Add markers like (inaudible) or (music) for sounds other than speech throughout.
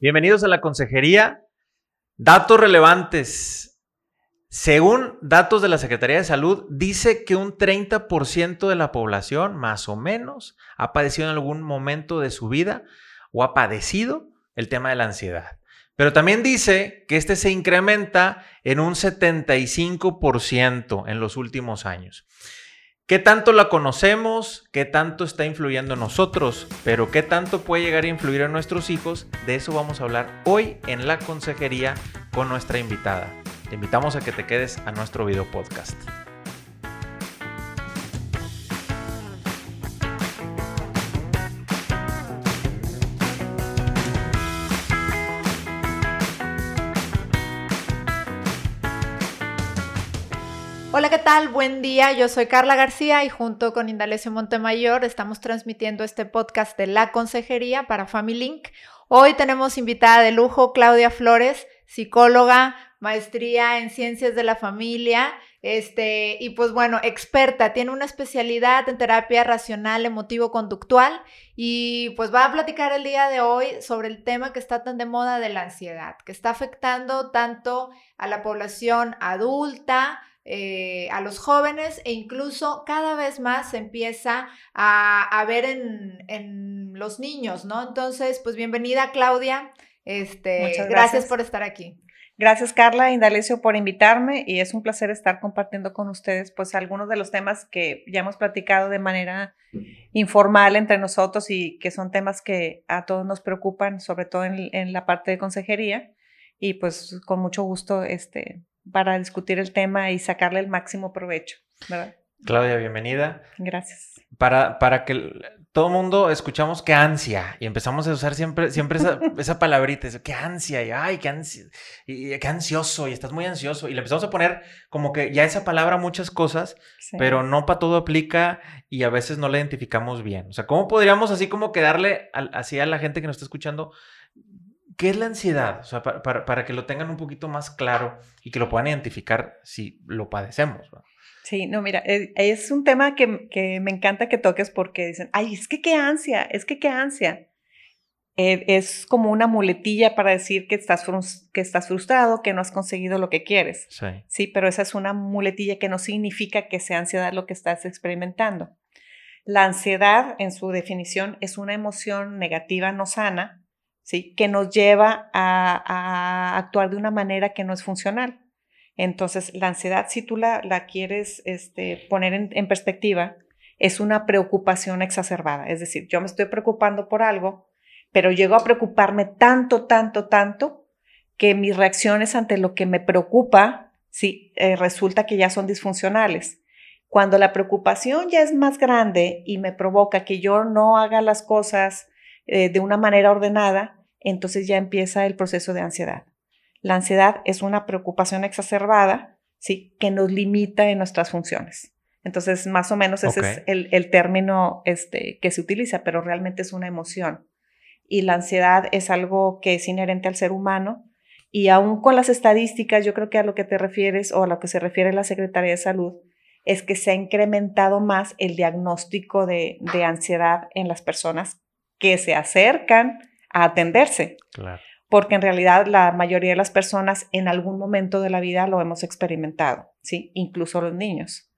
Bienvenidos a la consejería. Datos relevantes. Según datos de la Secretaría de Salud, dice que un 30% de la población, más o menos, ha padecido en algún momento de su vida o ha padecido el tema de la ansiedad. Pero también dice que este se incrementa en un 75% en los últimos años. ¿Qué tanto la conocemos? ¿Qué tanto está influyendo en nosotros? Pero ¿qué tanto puede llegar a influir en nuestros hijos? De eso vamos a hablar hoy en la consejería con nuestra invitada. Te invitamos a que te quedes a nuestro video podcast. Buen día. Yo soy Carla García y junto con Indalecio Montemayor estamos transmitiendo este podcast de La Consejería para Family Link. Hoy tenemos invitada de lujo Claudia Flores, psicóloga, maestría en ciencias de la familia, este, y pues bueno, experta, tiene una especialidad en terapia racional emotivo-conductual y pues va a platicar el día de hoy sobre el tema que está tan de moda de la ansiedad, que está afectando tanto a la población adulta, eh, a los jóvenes e incluso cada vez más se empieza a, ver en, los niños, ¿no? Entonces, pues bienvenida Claudia, este, gracias. gracias por estar aquí. Gracias Carla e Indalecio por invitarme y es un placer estar compartiendo con ustedes pues algunos de los temas que ya hemos platicado de manera informal entre nosotros y que son temas que a todos nos preocupan, sobre todo en, en la parte de consejería y pues con mucho gusto este, para discutir el tema y sacarle el máximo provecho, ¿verdad? Claudia, bienvenida. Gracias. Para, para que todo mundo escuchamos qué ansia y empezamos a usar siempre, siempre esa, (laughs) esa palabrita, qué ansia y ay, qué, ansia, y qué ansioso y estás muy ansioso y le empezamos a poner como que ya esa palabra muchas cosas, pero no para todo aplica y a veces no la identificamos bien. O sea, ¿cómo podríamos así como que darle así a la gente que nos está escuchando ¿Qué es la ansiedad? O sea, para, que lo tengan un poquito más claro y que lo puedan identificar si lo padecemos. Sí, no, mira, eh, es un tema que, me encanta que toques porque dicen, ay, es que qué ansia, es que qué ansia. Eh, es como una muletilla para decir que estás, que estás frustrado, que no has conseguido lo que quieres. Sí. Sí, pero esa es una muletilla que no significa que sea ansiedad lo que estás experimentando. La ansiedad, en su definición, es una emoción negativa no sana que nos lleva a, actuar de una manera que no es funcional. Entonces, la ansiedad, si tú la, quieres este, poner en, perspectiva, es una preocupación exacerbada. Es decir, yo me estoy preocupando por algo, pero llego a preocuparme tanto, tanto, tanto, que mis reacciones ante lo que me preocupa, sí, eh, resulta que ya son disfuncionales. Cuando la preocupación ya es más grande y me provoca que yo no haga las cosas eh, de una manera ordenada, entonces ya empieza el proceso de ansiedad. La ansiedad es una preocupación exacerbada, ¿sí? Que nos limita en nuestras funciones. Entonces, más o menos ese es el, término este, que se utiliza, pero realmente es una emoción. Y la ansiedad es algo que es inherente al ser humano. Y aún con las estadísticas, yo creo que a lo que te refieres o a lo que se refiere la Secretaría de Salud, es que se ha incrementado más el diagnóstico de, de ansiedad en las personas que se acercan a atenderse. Claro. Porque en realidad la mayoría de las personas en algún momento de la vida lo hemos experimentado, ¿sí? Incluso los niños.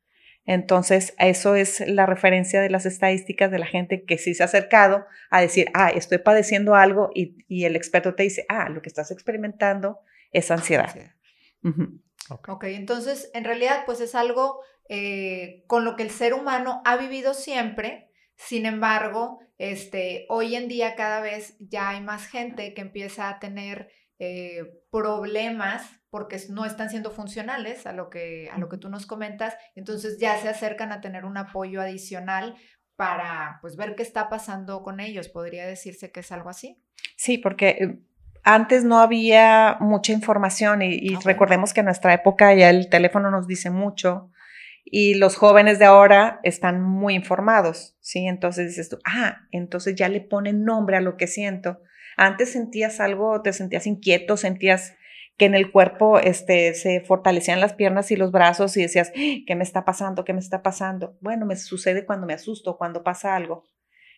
Entonces, eso es la referencia de las estadísticas de la gente que sí se ha acercado a decir, ah, estoy padeciendo algo y, el experto te dice, ah, lo que estás experimentando es ansiedad. ok, entonces, en realidad, pues es algo eh, con lo que el ser humano ha vivido siempre, sin embargo, este, hoy en día cada vez ya hay más gente que empieza a tener eh, problemas porque no están siendo funcionales a lo, que, a lo que tú nos comentas, entonces ya se acercan a tener un apoyo adicional para pues ver qué está pasando con ellos. ¿Podría decirse que es algo así? Sí, porque eh, antes no había mucha información y, recordemos que en nuestra época ya el teléfono nos dice mucho, y los jóvenes de ahora están muy informados, ¿sí? Entonces dices tú, ah, entonces ya le ponen nombre a lo que siento. Antes sentías algo, te sentías inquieto, sentías que en el cuerpo este, se fortalecían las piernas y los brazos y decías, ¿qué me está pasando? ¿Qué me está pasando? Bueno, me sucede cuando me asusto, cuando pasa algo.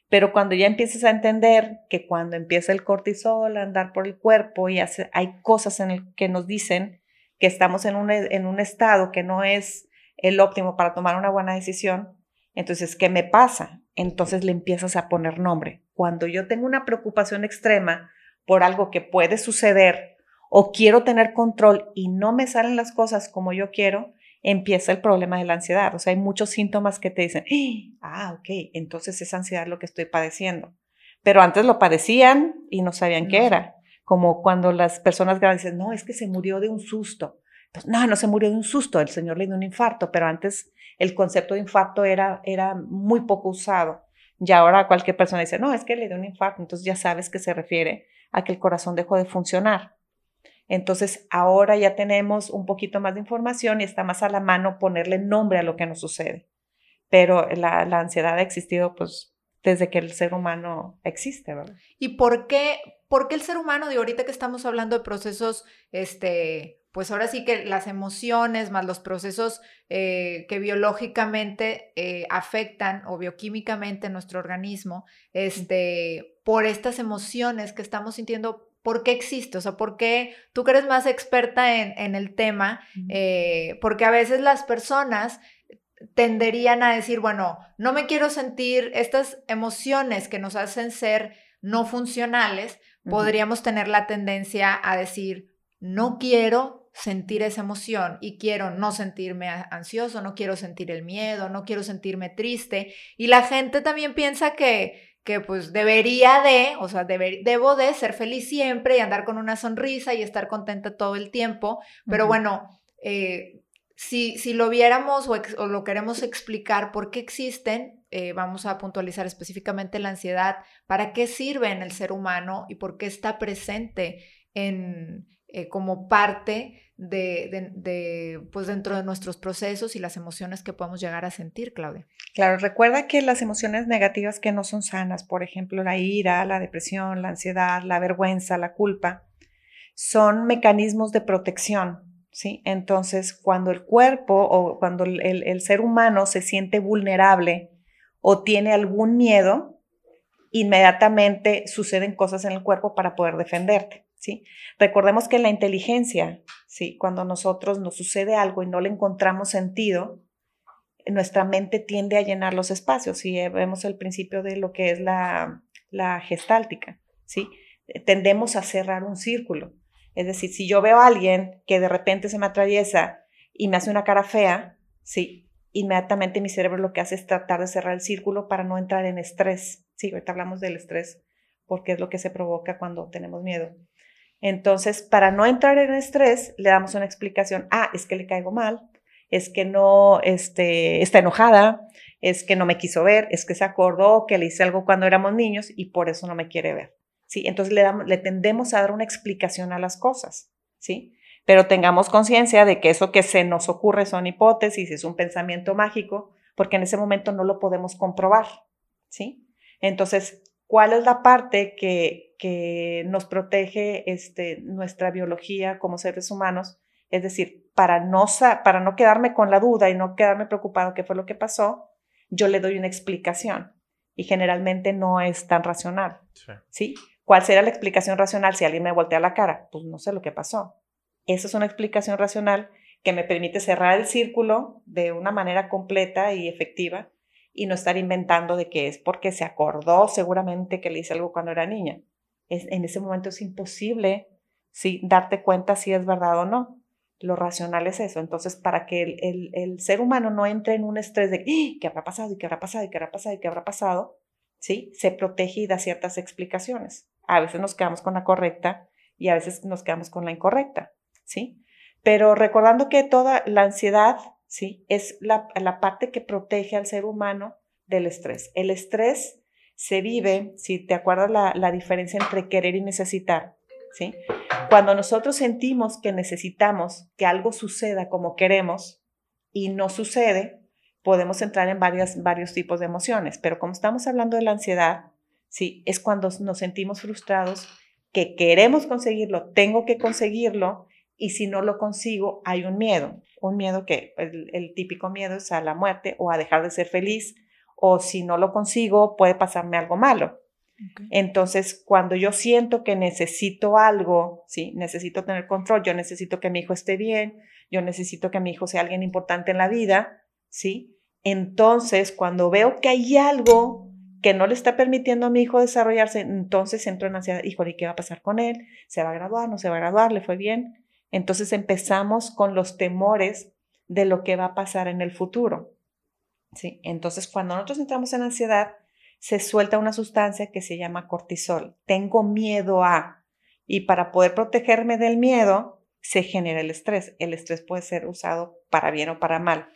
Pero cuando ya empiezas a entender que cuando empieza el cortisol a andar por el cuerpo y hay cosas en el que nos dicen que estamos en un, en un estado que no es el óptimo para tomar una buena decisión, entonces, ¿qué me pasa? Entonces le empiezas a poner nombre. Cuando yo tengo una preocupación extrema por algo que puede suceder o quiero tener control y no me salen las cosas como yo quiero, empieza el problema de la ansiedad. O sea, hay muchos síntomas que te dicen, ah, ok, entonces es ansiedad lo que estoy padeciendo. Pero antes lo padecían y no sabían qué era. Como cuando las personas grandes dicen, no, es que se murió de un susto. Pues no, no se murió de un susto, el señor le dio un infarto, pero antes el concepto de infarto era, era muy poco usado. Y ahora cualquier persona dice, no, es que le dio un infarto, entonces ya sabes que se refiere a que el corazón dejó de funcionar. Entonces, ahora ya tenemos un poquito más de información y está más a la mano ponerle nombre a lo que nos sucede. Pero la, la ansiedad ha existido, pues, desde que el ser humano existe. ¿Y por qué, por qué el ser humano, de ahorita que estamos hablando de procesos, este, pues ahora sí que las emociones más los procesos eh, que biológicamente eh, afectan o bioquímicamente nuestro organismo, este, por estas emociones que estamos sintiendo, ¿por qué existe? O sea, ¿por qué tú que eres más experta en, el tema? Eh, porque a veces las personas tenderían a decir, bueno, no me quiero sentir estas emociones que nos hacen ser no funcionales, podríamos tener la tendencia a decir, no quiero sentir esa emoción y quiero no sentirme ansioso, no quiero sentir el miedo, no quiero sentirme triste. Y la gente también piensa que, que pues debería de, o sea, debo de ser feliz siempre y andar con una sonrisa y estar contenta todo el tiempo. Pero bueno, eh, si, si, lo viéramos o, lo queremos explicar por qué existen, eh, vamos a puntualizar específicamente la ansiedad, para qué sirve en el ser humano y por qué está presente en, eh, como parte de, pues dentro de nuestros procesos y las emociones que podemos llegar a sentir, Claudia. Claro, recuerda que las emociones negativas que no son sanas, por ejemplo, la ira, la depresión, la ansiedad, la vergüenza, la culpa, son mecanismos de protección, ¿sí? Entonces, cuando el cuerpo o cuando el, el ser humano se siente vulnerable o tiene algún miedo, inmediatamente suceden cosas en el cuerpo para poder defenderte. Recordemos que la inteligencia, ¿sí? Cuando nosotros nos sucede algo y no le encontramos sentido, nuestra mente tiende a llenar los espacios y vemos el principio de lo que es la, la gestáltica, ¿sí? Tendemos a cerrar un círculo. Es decir, si yo veo a alguien que de repente se me atraviesa y me hace una cara fea, ¿sí? Inmediatamente mi cerebro lo que hace es tratar de cerrar el círculo para no entrar en estrés. Sí, ahorita hablamos del estrés porque es lo que se provoca cuando tenemos miedo. Entonces, para no entrar en estrés, le damos una explicación. Ah, es que le caigo mal, es que no este, está enojada, es que no me quiso ver, es que se acordó que le hice algo cuando éramos niños y por eso no me quiere ver. ¿sí? Entonces le, damos, tendemos a dar una explicación a las cosas. ¿sí? Pero tengamos conciencia de que eso que se nos ocurre son hipótesis, es un pensamiento mágico, porque en ese momento no lo podemos comprobar. ¿sí? Entonces, ¿cuál es la parte que, que nos protege este, nuestra biología como seres humanos. Es decir, para no, para no quedarme con la duda y no quedarme preocupado qué fue lo que pasó, yo le doy una explicación y generalmente no es tan racional. Sí. ¿Cuál será la explicación racional si alguien me voltea la cara? Pues no sé lo que pasó. Esa es una explicación racional que me permite cerrar el círculo de una manera completa y efectiva y no estar inventando de que es porque se acordó seguramente que le hice algo cuando era niña en ese momento es imposible ¿sí? darte cuenta si es verdad o no. Lo racional es eso. Entonces, para que el, el, ser humano no entre en un estrés de ¡Ah! qué habrá pasado y qué habrá pasado y qué habrá pasado y qué habrá pasado, ¿sí? se protege y da ciertas explicaciones. A veces nos quedamos con la correcta y a veces nos quedamos con la incorrecta. ¿sí? Pero recordando que toda la ansiedad ¿sí? es la, la parte que protege al ser humano del estrés. El estrés se vive, si te acuerdas la, diferencia entre querer y necesitar, ¿sí? Cuando nosotros sentimos que necesitamos que algo suceda como queremos y no sucede, podemos entrar en varias, varios tipos de emociones, pero como estamos hablando de la ansiedad, ¿sí? Es cuando nos sentimos frustrados, que queremos conseguirlo, tengo que conseguirlo, y si no lo consigo, hay un miedo, un miedo que el típico miedo es a la muerte o a dejar de ser feliz o si no lo consigo puede pasarme algo malo. Entonces, cuando yo siento que necesito algo, sí, necesito tener control, yo necesito que mi hijo esté bien, yo necesito que mi hijo sea alguien importante en la vida, sí. Entonces, cuando veo que hay algo que no le está permitiendo a mi hijo desarrollarse, entonces entro en ansiedad, híjole, ¿y qué va a pasar con él? ¿Se va a graduar? ¿No se va a graduar? ¿Le fue bien? Entonces empezamos con los temores de lo que va a pasar en el futuro. ¿sí? Entonces, cuando nosotros entramos en ansiedad, se suelta una sustancia que se llama cortisol. Tengo miedo a, y para poder protegerme del miedo, se genera el estrés. El estrés puede ser usado para bien o para mal.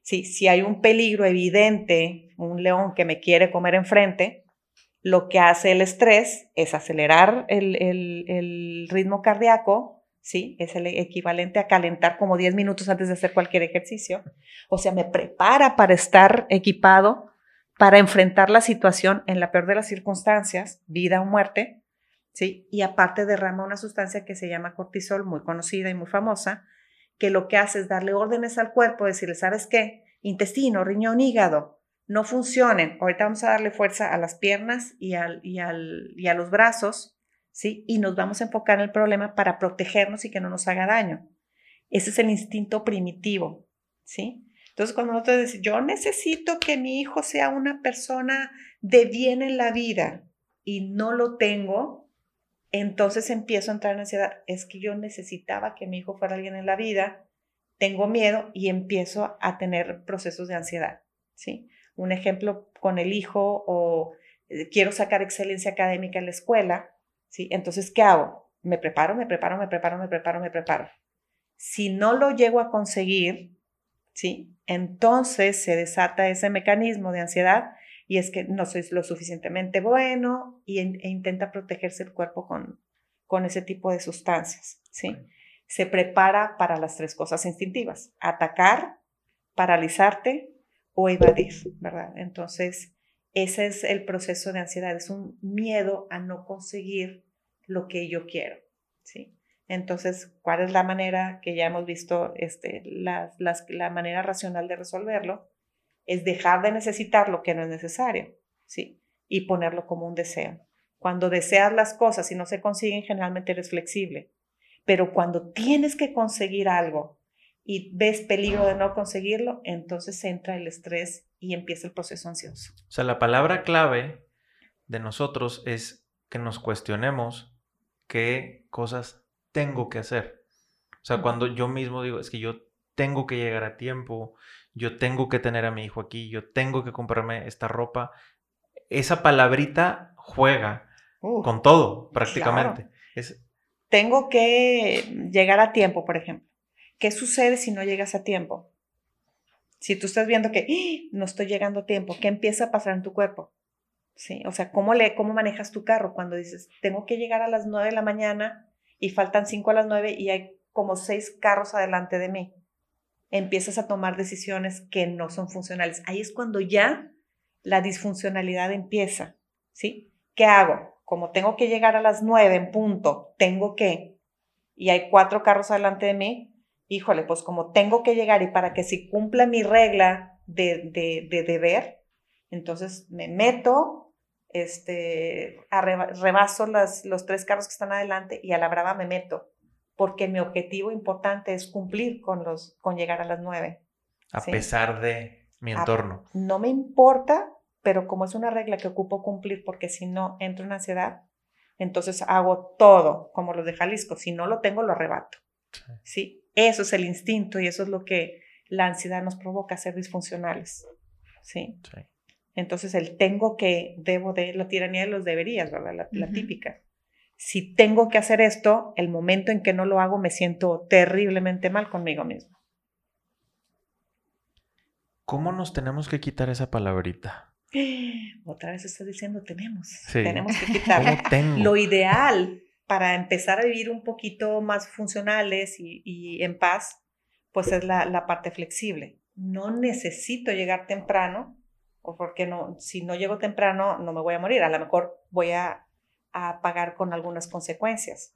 Sí, si hay un peligro evidente, un león que me quiere comer enfrente, lo que hace el estrés es acelerar el, el ritmo cardíaco, ¿sí? Es el equivalente a calentar como 10 minutos antes de hacer cualquier ejercicio. O sea, me prepara para estar equipado para enfrentar la situación en la peor de las circunstancias, vida o muerte, ¿sí? Y aparte derrama una sustancia que se llama cortisol, muy conocida y muy famosa, que lo que hace es darle órdenes al cuerpo, decirle, ¿sabes qué? Intestino, riñón, hígado, no funcionen. Ahorita vamos a darle fuerza a las piernas y, al, y, al, y a los brazos, ¿sí? Y nos vamos a enfocar en el problema para protegernos y que no nos haga daño. Ese es el instinto primitivo, ¿sí? Entonces, cuando nosotros decimos, yo necesito que mi hijo sea una persona de bien en la vida y no lo tengo, entonces empiezo a entrar en ansiedad. Es que yo necesitaba que mi hijo fuera alguien en la vida, tengo miedo y empiezo a tener procesos de ansiedad, ¿sí? Un ejemplo con el hijo o eh, quiero sacar excelencia académica en la escuela, ¿sí? Entonces, ¿qué hago? Me preparo, me preparo, me preparo, me preparo, me preparo. Si no lo llego a conseguir, ¿sí? Entonces se desata ese mecanismo de ansiedad y es que no soy lo suficientemente bueno y, e intenta protegerse el cuerpo con, con ese tipo de sustancias, ¿sí? Se prepara para las tres cosas instintivas, atacar, paralizarte o evadir, ¿verdad? Entonces, ese es el proceso de ansiedad, es un miedo a no conseguir lo que yo quiero, ¿sí? Entonces, ¿cuál es la manera que ya hemos visto, este, la, la manera racional de resolverlo? Es dejar de necesitar lo que no es necesario, ¿sí? Y ponerlo como un deseo. Cuando deseas las cosas y no se consiguen, generalmente eres flexible. Pero cuando tienes que conseguir algo y ves peligro de no conseguirlo, entonces entra el estrés y empieza el proceso ansioso. O sea, la palabra clave de nosotros es que nos cuestionemos qué cosas tengo que hacer. O sea, cuando yo mismo digo, es que yo tengo que llegar a tiempo, yo tengo que tener a mi hijo aquí, yo tengo que comprarme esta ropa, esa palabrita juega con todo prácticamente. Es... Tengo que llegar a tiempo, por ejemplo. ¿Qué sucede si no llegas a tiempo? Si tú estás viendo que ¡Ah! no estoy llegando a tiempo, ¿qué empieza a pasar en tu cuerpo? ¿Sí? O sea, ¿cómo, le, ¿cómo manejas tu carro cuando dices, tengo que llegar a las 9 de la mañana y faltan cinco a las nueve y hay como seis carros adelante de mí. Empiezas a tomar decisiones que no son funcionales. Ahí es cuando ya la disfuncionalidad empieza, ¿sí? ¿Qué hago? Como tengo que llegar a las nueve en punto, tengo que, y hay cuatro carros adelante de mí, híjole, pues como tengo que llegar y para que si cumpla mi regla de, de, de deber, entonces me meto, este, rebaso los tres carros que están adelante y a la brava me meto, porque mi objetivo importante es cumplir con, los, con llegar a las nueve. A pesar de mi entorno. no me importa, pero como es una regla que ocupo cumplir, porque si no entro en ansiedad, entonces hago todo, como los de Jalisco. Si no lo tengo, lo arrebato. Sí. Eso es el instinto y eso es lo que la ansiedad nos provoca, ser disfuncionales. Sí. sí. Entonces el tengo que, debo de, la tiranía de los deberías, ¿verdad? La, típica. Si tengo que hacer esto, el momento en que no lo hago me siento terriblemente mal conmigo mismo. ¿Cómo nos tenemos que quitar esa palabrita? (gasps) Otra vez estás diciendo tenemos. Tenemos que (laughs) quitarlo. Lo ideal para empezar a vivir un poquito más funcionales y, en paz, pues es la, la parte flexible. No necesito llegar temprano o porque no, si no llego temprano no me voy a morir, a lo mejor voy a, a pagar con algunas consecuencias,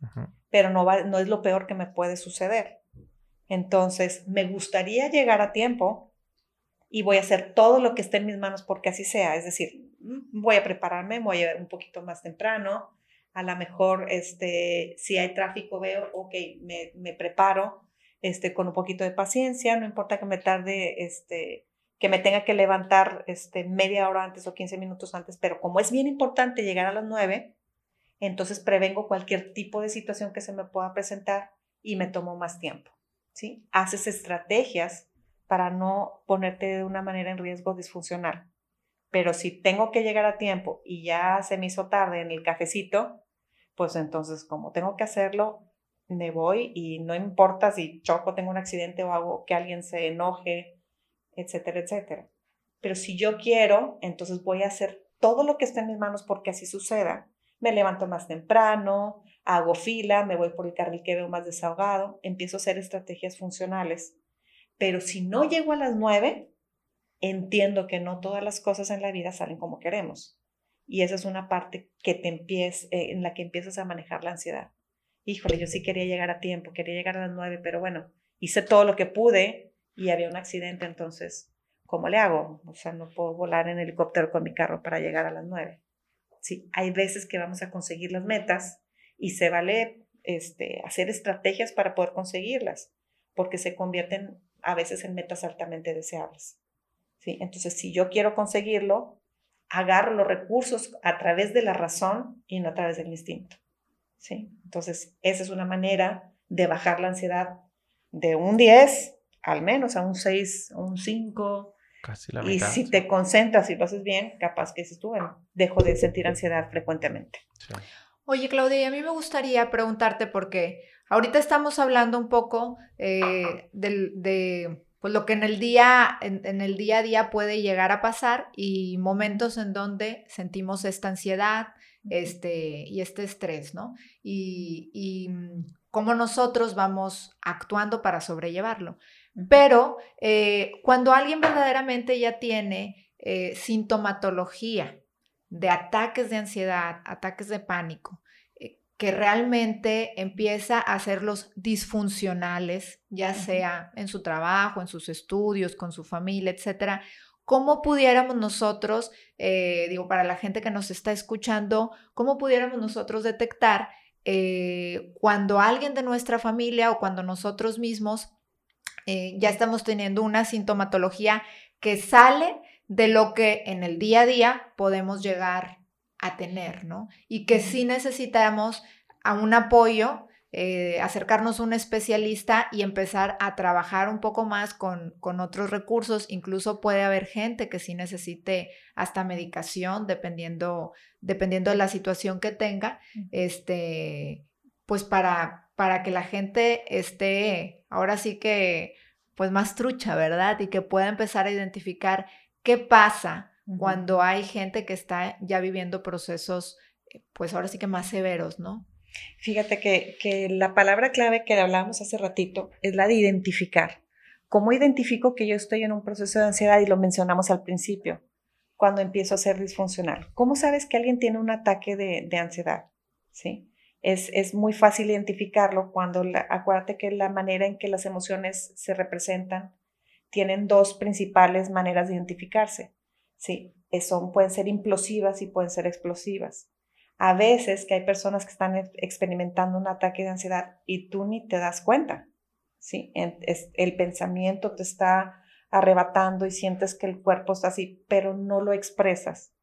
pero no, va, no es lo peor que me puede suceder. Entonces, me gustaría llegar a tiempo, y voy a hacer todo lo que esté en mis manos porque así sea. Es decir, voy a prepararme, voy a ir un poquito más temprano. A lo mejor, este, si hay tráfico, veo, ok, me, me preparo este, con un poquito de paciencia, no importa que me tarde, este, que me tenga que levantar este, media hora antes o 15 minutos antes, pero como es bien importante llegar a las 9, entonces prevengo cualquier tipo de situación que se me pueda presentar y me tomo más tiempo. ¿sí? Haces estrategias para no ponerte de una manera en riesgo disfuncional. Pero si tengo que llegar a tiempo y ya se me hizo tarde en el cafecito, pues entonces como tengo que hacerlo, me voy y no importa si choco, tengo un accidente o hago que alguien se enoje, etcétera, etcétera. Pero si yo quiero, entonces voy a hacer todo lo que esté en mis manos porque así suceda. Me levanto más temprano, hago fila, me voy por el carril que veo más desahogado, empiezo a hacer estrategias funcionales. Pero si no llego a las nueve, entiendo que no todas las cosas en la vida salen como queremos. Y esa es una parte que te empieza, eh, en la que empiezas a manejar la ansiedad. Híjole, yo sí quería llegar a tiempo, quería llegar a las nueve, pero bueno, hice todo lo que pude y había un accidente, entonces, ¿cómo le hago? O sea, no puedo volar en helicóptero con mi carro para llegar a las nueve. Sí, hay veces que vamos a conseguir las metas y se vale este, hacer estrategias para poder conseguirlas, porque se convierten a veces en metas altamente deseables. ¿sí? Entonces, si yo quiero conseguirlo, agarro los recursos a través de la razón y no a través del instinto. ¿sí? Entonces, esa es una manera de bajar la ansiedad de un 10 al menos a un 6, un 5. Casi la y si te concentras y lo haces bien, capaz que dices tú, bueno, dejo de sentir ansiedad frecuentemente. Oye, Claudia, a mí me gustaría preguntarte porque ahorita estamos hablando un poco eh, de, pues, lo que en el, día, en, el día a día puede llegar a pasar y momentos en donde sentimos esta ansiedad este, y este estrés, ¿no? Y, y mm, cómo nosotros vamos actuando para sobrellevarlo. Pero eh, cuando alguien verdaderamente ya tiene eh, sintomatología de ataques de ansiedad, ataques de pánico, que realmente empieza a hacerlos disfuncionales, ya sea en su trabajo, en sus estudios, con su familia, etcétera, ¿cómo pudiéramos nosotros, digo, para la gente que nos está escuchando, cómo pudiéramos nosotros detectar cuando alguien de nuestra familia o cuando nosotros mismos eh, ya estamos teniendo una sintomatología que sale de lo que en el día a día podemos llegar a tener, ¿no? Y que sí necesitamos a un apoyo, eh, acercarnos a un especialista y empezar a trabajar un poco más con, con, otros recursos. Incluso puede haber gente que sí necesite hasta medicación, dependiendo, dependiendo de la situación que tenga, este, pues para, para que la gente esté ahora sí que pues más trucha, ¿verdad? Y que pueda empezar a identificar qué pasa cuando hay gente que está ya viviendo procesos, eh, pues ahora sí que más severos, ¿no? Fíjate que, que la palabra clave que hablábamos hace ratito es la de identificar. ¿Cómo identifico que yo estoy en un proceso de ansiedad? Y lo mencionamos al principio, cuando empiezo a ser disfuncional. ¿Cómo sabes que alguien tiene un ataque de, de ansiedad? ¿Sí? es, muy fácil identificarlo cuando, acuérdate que la manera en que las emociones se representan tienen dos principales maneras de identificarse. Sí, son, pueden ser implosivas y pueden ser explosivas. A veces que hay personas que están experimentando un ataque de ansiedad y tú ni te das cuenta. Sí, el pensamiento te está arrebatando y sientes que el cuerpo está así, pero no lo expresas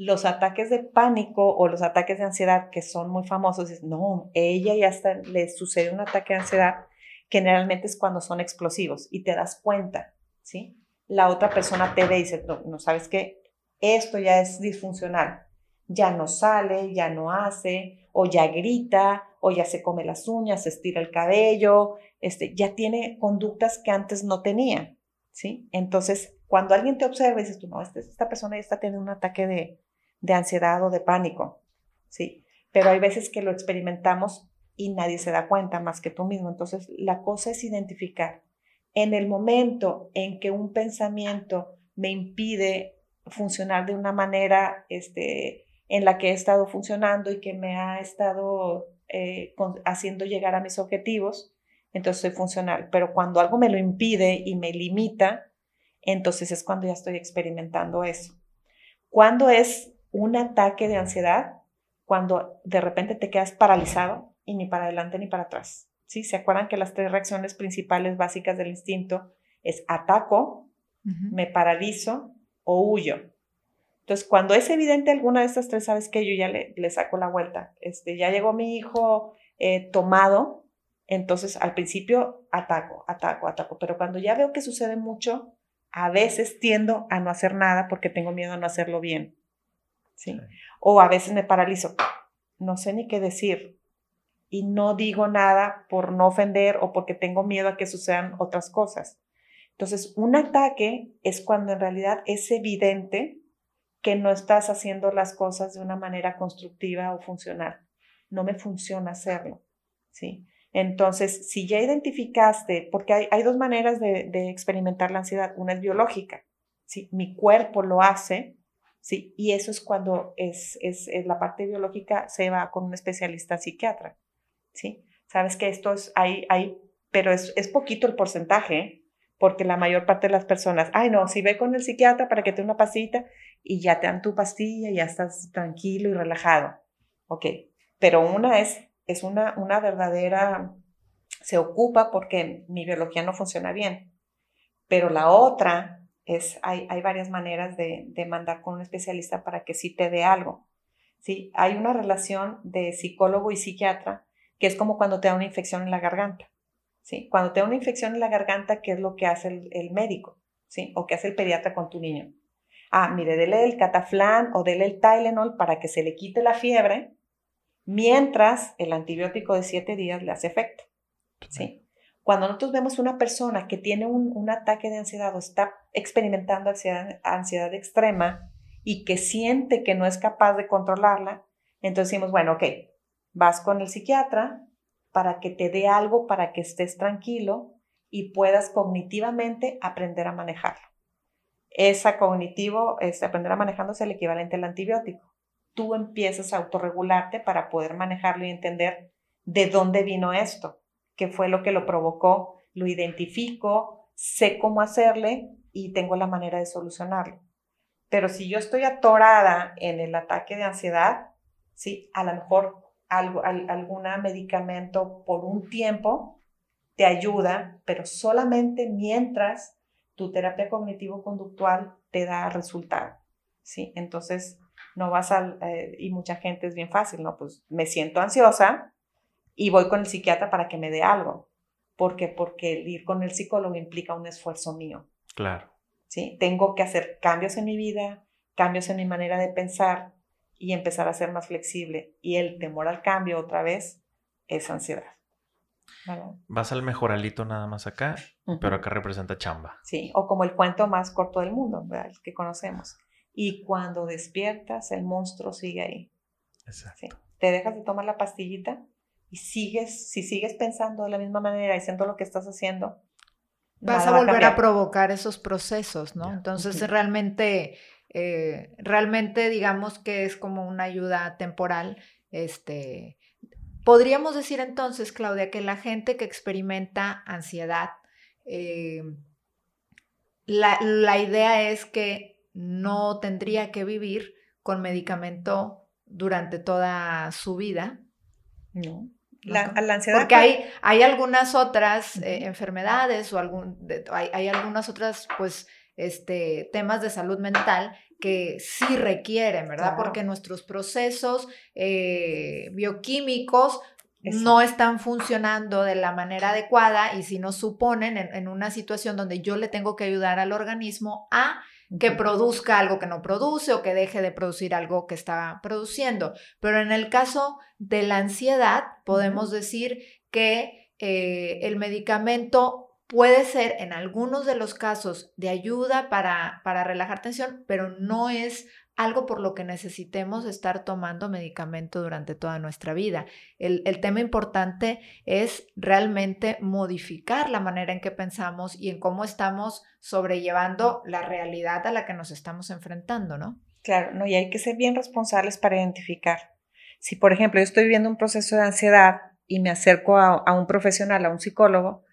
los ataques de pánico o los ataques de ansiedad que son muy famosos, no, ella ya está, le sucede un ataque de ansiedad, generalmente es cuando son explosivos y te das cuenta, ¿sí? La otra persona te ve y dice, no, sabes qué, esto ya es disfuncional, ya no sale, ya no hace, o ya grita, o ya se come las uñas, se estira el cabello, este, ya tiene conductas que antes no tenía, ¿sí? Entonces, cuando alguien te observa y dices tú, no, este, esta persona ya está teniendo un ataque de, de ansiedad o de pánico, ¿sí? Pero hay veces que lo experimentamos y nadie se da cuenta más que tú mismo. Entonces, la cosa es identificar en el momento en que un pensamiento me impide funcionar de una manera este, en la que he estado funcionando y que me ha estado eh, haciendo llegar a mis objetivos, entonces soy funcional. Pero cuando algo me lo impide y me limita, entonces es cuando ya estoy experimentando eso. Cuando es un ataque de ansiedad, cuando de repente te quedas paralizado y ni para adelante ni para atrás. ¿Sí? ¿Se acuerdan que las tres reacciones principales básicas del instinto es ataco, me paralizo o huyo? Entonces, cuando es evidente alguna de estas tres, sabes que yo ya le, le, saco la vuelta. Este, ya llegó mi hijo eh, tomado, entonces al principio ataco, ataco, ataco, pero cuando ya veo que sucede mucho, a veces tiendo a no hacer nada porque tengo miedo a no hacerlo bien. ¿sí? O a veces me paralizo, no sé ni qué decir y no digo nada por no ofender o porque tengo miedo a que sucedan otras cosas. Entonces, un ataque es cuando en realidad es evidente que no estás haciendo las cosas de una manera constructiva o funcional. No me funciona hacerlo, ¿sí? Entonces, si ya identificaste, porque hay, dos maneras de, experimentar la ansiedad. Una es biológica, ¿sí? Mi cuerpo lo hace, ¿sí? Y eso es cuando es, es, la parte biológica se va con un especialista psiquiatra, ¿sí? Sabes que esto es, hay, hay, pero es, es poquito el porcentaje, porque la mayor parte de las personas, ay no, si ve con el psiquiatra para que te una pastilla y ya te dan tu pastilla y ya estás tranquilo y relajado. Ok, pero una es es una, una verdadera, se ocupa porque mi biología no funciona bien. Pero la otra es, hay, hay varias maneras de, de, mandar con un especialista para que sí te dé algo. ¿sí? Hay una relación de psicólogo y psiquiatra que es como cuando te da una infección en la garganta. ¿sí? Cuando te da una infección en la garganta, ¿qué es lo que hace el, médico? ¿sí? O qué hace el pediatra con tu niño. Ah, mire, dele el cataflán o dele el Tylenol para que se le quite la fiebre mientras el antibiótico de siete días le hace efecto. ¿sí? Cuando nosotros vemos una persona que tiene un, ataque de ansiedad o está experimentando ansiedad, ansiedad extrema y que siente que no es capaz de controlarla, entonces decimos, bueno, ok, vas con el psiquiatra para que te dé algo para que estés tranquilo y puedas cognitivamente aprender a manejarlo. Esa cognitivo, este, aprender a manejarlo es el equivalente al antibiótico tú empiezas a autorregularte para poder manejarlo y entender de dónde vino esto, qué fue lo que lo provocó, lo identifico, sé cómo hacerle y tengo la manera de solucionarlo. Pero si yo estoy atorada en el ataque de ansiedad, sí, a lo mejor algo, algún medicamento por un tiempo te ayuda, pero solamente mientras tu terapia cognitivo-conductual te da resultado. ¿sí? Entonces, no vas a, eh, y mucha gente es bien fácil, ¿no? Pues me siento ansiosa y voy con el psiquiatra para que me dé algo. ¿Por qué? Porque el ir con el psicólogo implica un esfuerzo mío. Claro. ¿Sí? Tengo que hacer cambios en mi vida, cambios en mi manera de pensar y empezar a ser más flexible. Y el temor al cambio otra vez es ansiedad. Vas al mejoralito nada más acá, pero acá representa chamba. Sí, o como el cuento más corto del mundo, ¿verdad? El que conocemos y cuando despiertas el monstruo sigue ahí. Exacto. Te dejas de tomar la pastillita y sigues, si sigues pensando de la misma manera y haciendo lo que estás haciendo, vas a volver a, provocar esos procesos, ¿no? Entonces realmente, eh, realmente digamos que es como una ayuda temporal, este, podríamos decir entonces, Claudia, que la gente que experimenta ansiedad, eh, la, la idea es que no tendría que vivir con medicamento durante toda su vida. No. La, ansiedad. Porque hay, hay algunas otras eh, enfermedades o algún, hay, algunas otras, pues, este, temas de salud mental que sí requieren, ¿verdad? Porque nuestros procesos eh, bioquímicos no están funcionando de la manera adecuada y si nos suponen en, una situación donde yo le tengo que ayudar al organismo a que produzca algo que no produce o que deje de producir algo que está produciendo. Pero en el caso de la ansiedad, podemos decir que eh, el medicamento puede ser en algunos de los casos de ayuda para, para relajar tensión, pero no es algo por lo que necesitemos estar tomando medicamento durante toda nuestra vida. El, tema importante es realmente modificar la manera en que pensamos y en cómo estamos sobrellevando la realidad a la que nos estamos enfrentando, ¿no? Claro, no, y hay que ser bien responsables para identificar. Si, por ejemplo, yo estoy viviendo un proceso de ansiedad y me acerco a, a un profesional, a un psicólogo,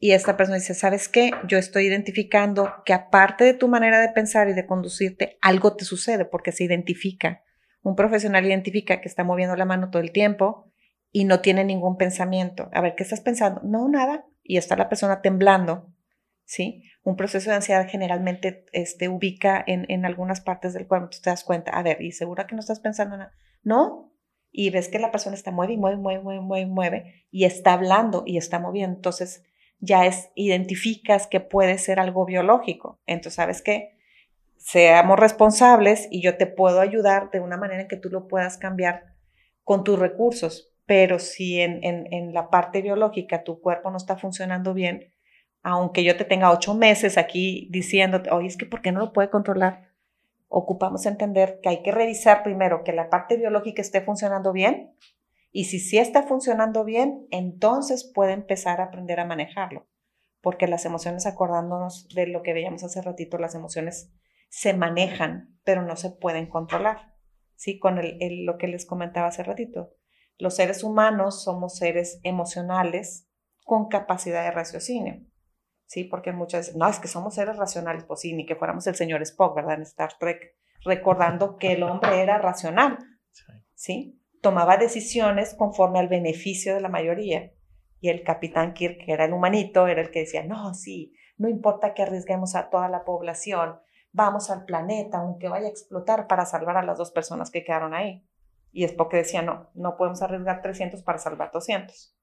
y esta persona dice, ¿sabes qué? Yo estoy identificando que aparte de tu manera de pensar y de conducirte, algo te sucede porque se identifica. Un profesional identifica que está moviendo la mano todo el tiempo y no tiene ningún pensamiento. A ver, ¿qué estás pensando? No, nada. Y está la persona temblando, ¿sí? Un proceso de ansiedad generalmente este, ubica en, en algunas partes del cuerpo. Tú te das cuenta, a ver, ¿y segura que no estás pensando nada? No. Y ves que la persona está mueve y mueve, mueve, mueve, mueve, mueve y está hablando y está moviendo. Entonces, ya es, identificas que puede ser algo biológico. Entonces, ¿sabes qué? Seamos responsables y yo te puedo ayudar de una manera en que tú lo puedas cambiar con tus recursos. Pero si en, en, la parte biológica tu cuerpo no está funcionando bien, aunque yo te tenga ocho meses aquí diciéndote, oye, es que ¿por qué no lo puede controlar? Ocupamos entender que hay que revisar primero que la parte biológica esté funcionando bien y si sí está funcionando bien, entonces puede empezar a aprender a manejarlo. Porque las emociones, acordándonos de lo que veíamos hace ratito, las emociones se manejan, pero no se pueden controlar. ¿Sí? Con el, lo que les comentaba hace ratito. Los seres humanos somos seres emocionales con capacidad de raciocinio. ¿Sí? Porque muchas veces, no, es que somos seres racionales. Pues sí, ni que fuéramos el señor Spock, ¿verdad? En Star Trek, recordando que el hombre era racional. ¿Sí? Tomaba decisiones conforme al beneficio de la mayoría. Y el capitán Kirk, que era el humanito, era el que decía, no, sí, no importa que arriesguemos a toda la población, vamos al planeta, aunque vaya a explotar, para salvar a las dos personas que quedaron ahí. Y es porque decía, no, no podemos arriesgar 300 para salvar 200.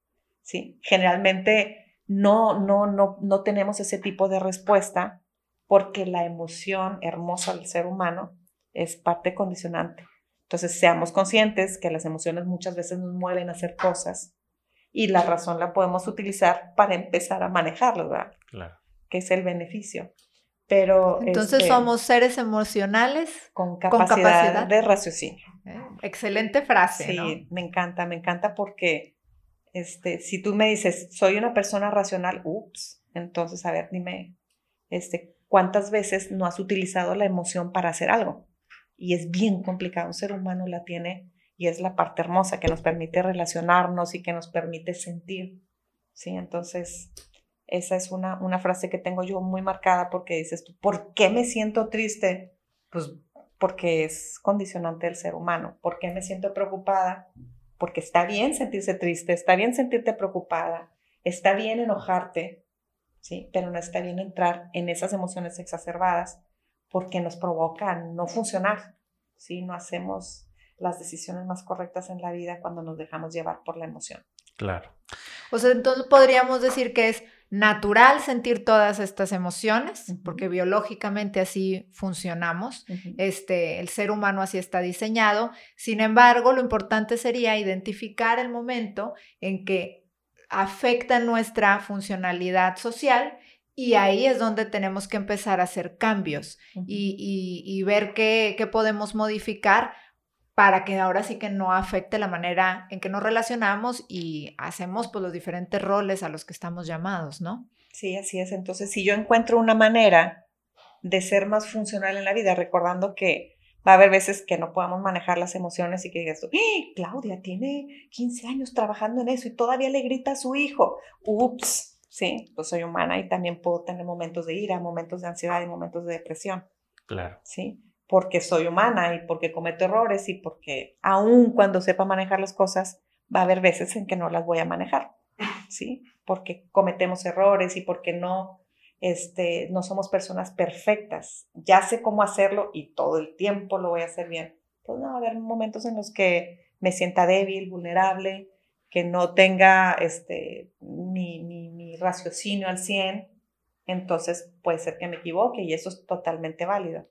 ¿Sí? Generalmente no, no, no, no tenemos ese tipo de respuesta porque la emoción hermosa del ser humano es parte condicionante. Entonces, seamos conscientes que las emociones muchas veces nos mueven a hacer cosas y la razón la podemos utilizar para empezar a manejarlo, ¿verdad? Claro. Que es el beneficio. Pero entonces este, somos seres emocionales con capacidad, de raciocinio. Eh, excelente frase. Sí, me encanta, me encanta porque este, si tú me dices soy una persona racional, ups, entonces a ver, dime, este, ¿cuántas veces no has utilizado la emoción para hacer algo? Y es bien complicado. Un ser humano la tiene y es la parte hermosa que nos permite relacionarnos y que nos permite sentir. ¿sí? Entonces, esa es una, una frase que tengo yo muy marcada porque dices tú, ¿por qué me siento triste? Pues porque es condicionante del ser humano. ¿Por qué me siento preocupada? Porque está bien sentirse triste, está bien sentirte preocupada, está bien enojarte, ¿sí? Pero no está bien entrar en esas emociones exacerbadas porque nos provocan no funcionar, ¿sí? No hacemos las decisiones más correctas en la vida cuando nos dejamos llevar por la emoción. Claro. O sea, entonces podríamos decir que es natural sentir todas estas emociones, porque biológicamente así funcionamos, este, el ser humano así está diseñado. Sin embargo, lo importante sería identificar el momento en que afecta nuestra funcionalidad social y ahí es donde tenemos que empezar a hacer cambios y, ver qué, podemos modificar para que ahora sí que no afecte la manera en que nos relacionamos y hacemos pues, los diferentes roles a los que estamos llamados, ¿no? Sí, así es. Entonces, si yo encuentro una manera de ser más funcional en la vida, recordando que va a haber veces que no podamos manejar las emociones y que digas, ¡Eh, Claudia tiene 15 años trabajando en eso y todavía le grita a su hijo. Ups, ¿sí? Pues soy humana y también puedo tener momentos de ira, momentos de ansiedad y momentos de depresión. Claro. ¿Sí? Porque soy humana y porque cometo errores y porque aún cuando sepa manejar las cosas, va a haber veces en que no las voy a manejar, ¿sí? Porque cometemos errores y porque no, este, no somos personas perfectas. Ya sé cómo hacerlo y todo el tiempo lo voy a hacer bien. Pues no, va a haber momentos en los que me sienta débil, vulnerable, que no tenga este, mi, mi, raciocinio al 100, entonces puede ser que me equivoque y eso es totalmente válido.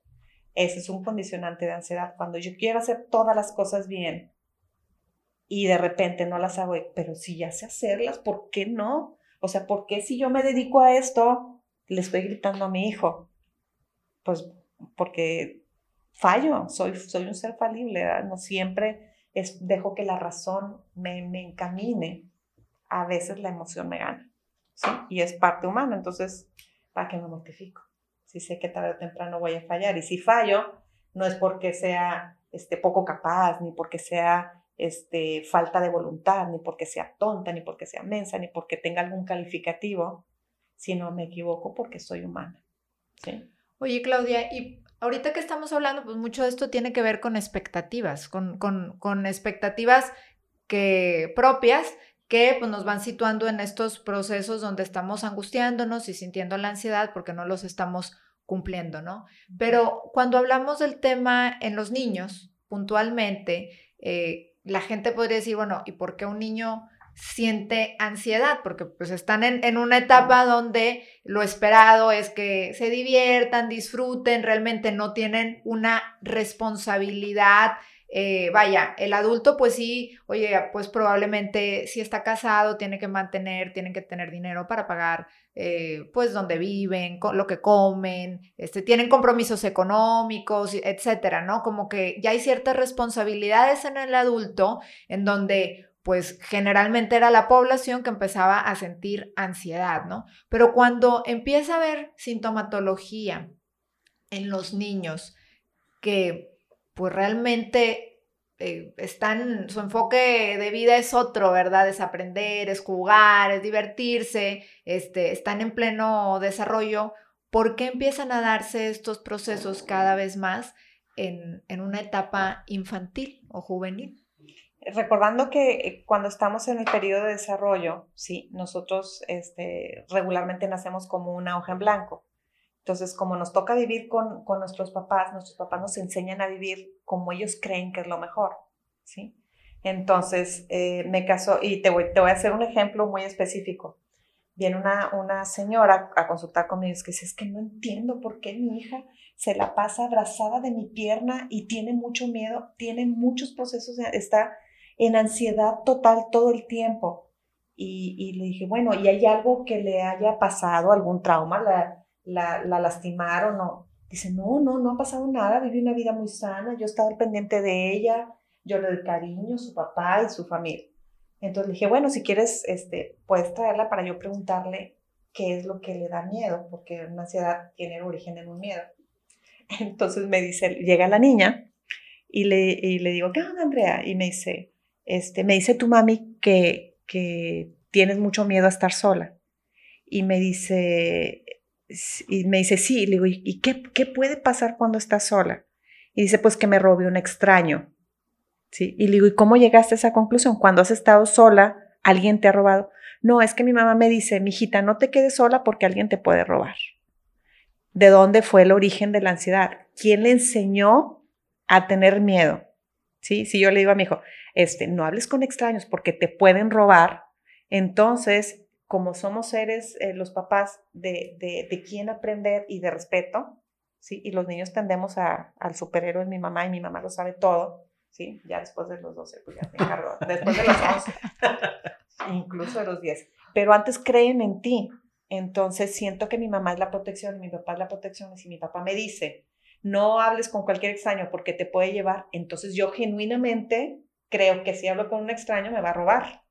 Ese es un condicionante de ansiedad. Cuando yo quiero hacer todas las cosas bien y de repente no las hago, pero si ya sé hacerlas, ¿por qué no? O sea, ¿por qué si yo me dedico a esto, le estoy gritando a mi hijo? Pues porque fallo, soy, soy un ser falible, no siempre es, dejo que la razón me, me encamine, a veces la emoción me gana, ¿sí? Y es parte humana, entonces, ¿para qué me mortifico? Si sé que tarde o temprano voy a fallar, y si fallo, no es porque sea este, poco capaz, ni porque sea este, falta de voluntad, ni porque sea tonta, ni porque sea mensa, ni porque tenga algún calificativo, sino me equivoco porque soy humana. ¿sí? Oye, Claudia, y ahorita que estamos hablando, pues mucho de esto tiene que ver con expectativas, con, con, con expectativas que propias que pues, nos van situando en estos procesos donde estamos angustiándonos y sintiendo la ansiedad porque no los estamos cumpliendo, ¿no? Pero cuando hablamos del tema en los niños, puntualmente, eh, la gente podría decir, bueno, ¿y por qué un niño siente ansiedad? Porque pues están en, en, una etapa donde lo esperado es que se diviertan, disfruten, realmente no tienen una responsabilidad eh, vaya, el adulto pues sí, oye, pues probablemente si está casado tiene que mantener, tienen que tener dinero para pagar eh, pues donde viven, lo que comen, este, tienen compromisos económicos, etcétera, ¿no? Como que ya hay ciertas responsabilidades en el adulto en donde pues generalmente era la población que empezaba a sentir ansiedad, ¿no? Pero cuando empieza a haber sintomatología en los niños que pues realmente eh, están, su enfoque de vida es otro, ¿verdad? Es aprender, es jugar, es divertirse, este, están en pleno desarrollo. ¿Por qué empiezan a darse estos procesos cada vez más en, una etapa infantil o juvenil? Recordando que cuando estamos en el periodo de desarrollo, sí, nosotros este, regularmente nacemos como una hoja en blanco. Entonces, como nos toca vivir con, con, nuestros papás, nuestros papás nos enseñan a vivir como ellos creen que es lo mejor, ¿sí? Entonces, eh, me caso, y te voy, te voy a hacer un ejemplo muy específico. Viene una, una señora a consultar conmigo y dice, es que no entiendo por qué mi hija se la pasa abrazada de mi pierna y tiene mucho miedo, tiene muchos procesos, está en ansiedad total todo el tiempo. Y, y le dije, bueno, ¿y hay algo que le haya pasado, algún trauma? La, la, la lastimaron o... Dice, no, no, no ha pasado nada, vive una vida muy sana, yo estaba pendiente de ella, yo le doy cariño, su papá y su familia. Entonces le dije, bueno, si quieres, este, puedes traerla para yo preguntarle qué es lo que le da miedo, porque una ansiedad tiene origen en un miedo. (laughs) Entonces me dice, llega la niña y le, y le digo, ¿qué onda, Andrea? Y me dice, este, me dice tu mami que, que tienes mucho miedo a estar sola. Y me dice, y me dice, sí, le digo, ¿y qué, qué puede pasar cuando estás sola? Y dice, pues que me robe un extraño. ¿Sí? Y le digo, ¿y cómo llegaste a esa conclusión? Cuando has estado sola, alguien te ha robado. No, es que mi mamá me dice, mijita, no te quedes sola porque alguien te puede robar. ¿De dónde fue el origen de la ansiedad? ¿Quién le enseñó a tener miedo? ¿Sí? Si yo le digo a mi hijo, este, no hables con extraños porque te pueden robar, entonces como somos seres, eh, los papás, de, de, de, quién aprender y de respeto, ¿sí? Y los niños tendemos a, al superhéroe, mi mamá, y mi mamá lo sabe todo, ¿sí? Ya después de los 12, pues ya me encargo. Después de los 11, (laughs) incluso de los 10. Pero antes creen en ti. Entonces siento que mi mamá es la protección, mi papá es la protección. Y si mi papá me dice, no hables con cualquier extraño porque te puede llevar, entonces yo genuinamente creo que si hablo con un extraño me va a robar.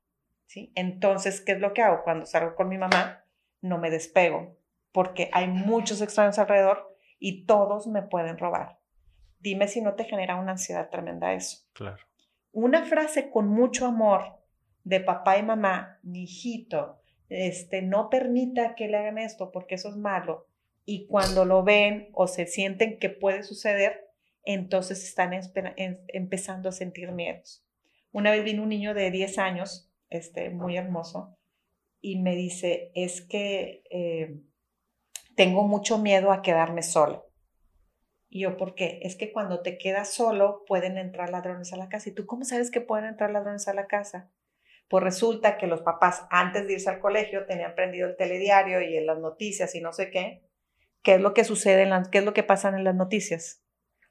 ¿Sí? Entonces, ¿qué es lo que hago? Cuando salgo con mi mamá, no me despego, porque hay muchos extraños alrededor y todos me pueden robar. Dime si no te genera una ansiedad tremenda eso. Claro. Una frase con mucho amor de papá y mamá, mi hijito, este, no permita que le hagan esto porque eso es malo. Y cuando lo ven o se sienten que puede suceder, entonces están empezando a sentir miedos. Una vez vino un niño de 10 años este, muy hermoso, y me dice, es que eh, tengo mucho miedo a quedarme solo. Y yo, ¿por qué? Es que cuando te quedas solo pueden entrar ladrones a la casa. ¿Y tú cómo sabes que pueden entrar ladrones a la casa? Pues resulta que los papás antes de irse al colegio tenían prendido el telediario y en las noticias y no sé qué. ¿Qué es lo que sucede? En las, ¿Qué es lo que pasa en las noticias?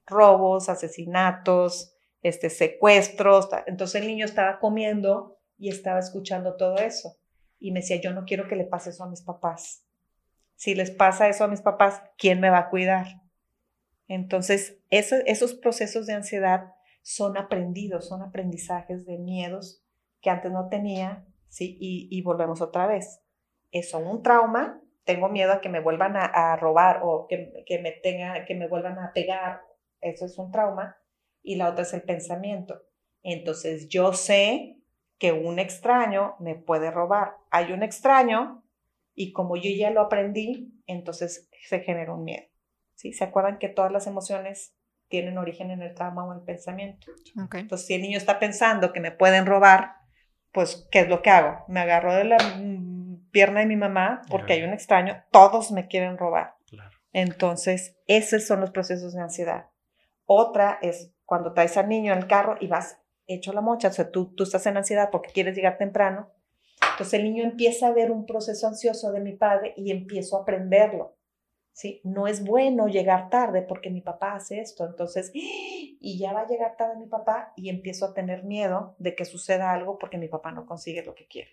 Robos, asesinatos, este, secuestros. Entonces el niño estaba comiendo y estaba escuchando todo eso. Y me decía, yo no quiero que le pase eso a mis papás. Si les pasa eso a mis papás, ¿quién me va a cuidar? Entonces, esos procesos de ansiedad son aprendidos, son aprendizajes de miedos que antes no tenía, ¿sí? Y, volvemos otra vez. Eso, un trauma, tengo miedo a que me vuelvan a, robar o que, que, me tenga, que me vuelvan a pegar, eso es un trauma. Y la otra es el pensamiento. Entonces, yo sé que un extraño me puede robar. Hay un extraño Y como yo ya lo aprendí, entonces se genera un miedo. ¿sí? ¿Se acuerdan que todas las emociones tienen origen en el trauma o en el pensamiento? Entonces, si el niño está pensando que me pueden robar, pues, ¿qué es lo que hago? Me agarro de la pierna de mi mamá porque hay un extraño, todos me quieren robar. Claro. Entonces, esos son los procesos de ansiedad. Otra es cuando traes al niño en el carro y vas hecho la mocha, o sea, tú, tú estás en ansiedad porque quieres llegar temprano. Entonces el niño empieza a ver un proceso ansioso de mi padre y empiezo a aprenderlo. ¿sí? No es bueno llegar tarde porque mi papá hace esto. Entonces, y ya va a llegar tarde mi papá y empiezo a tener miedo de que suceda algo porque mi papá no consigue lo que quiere.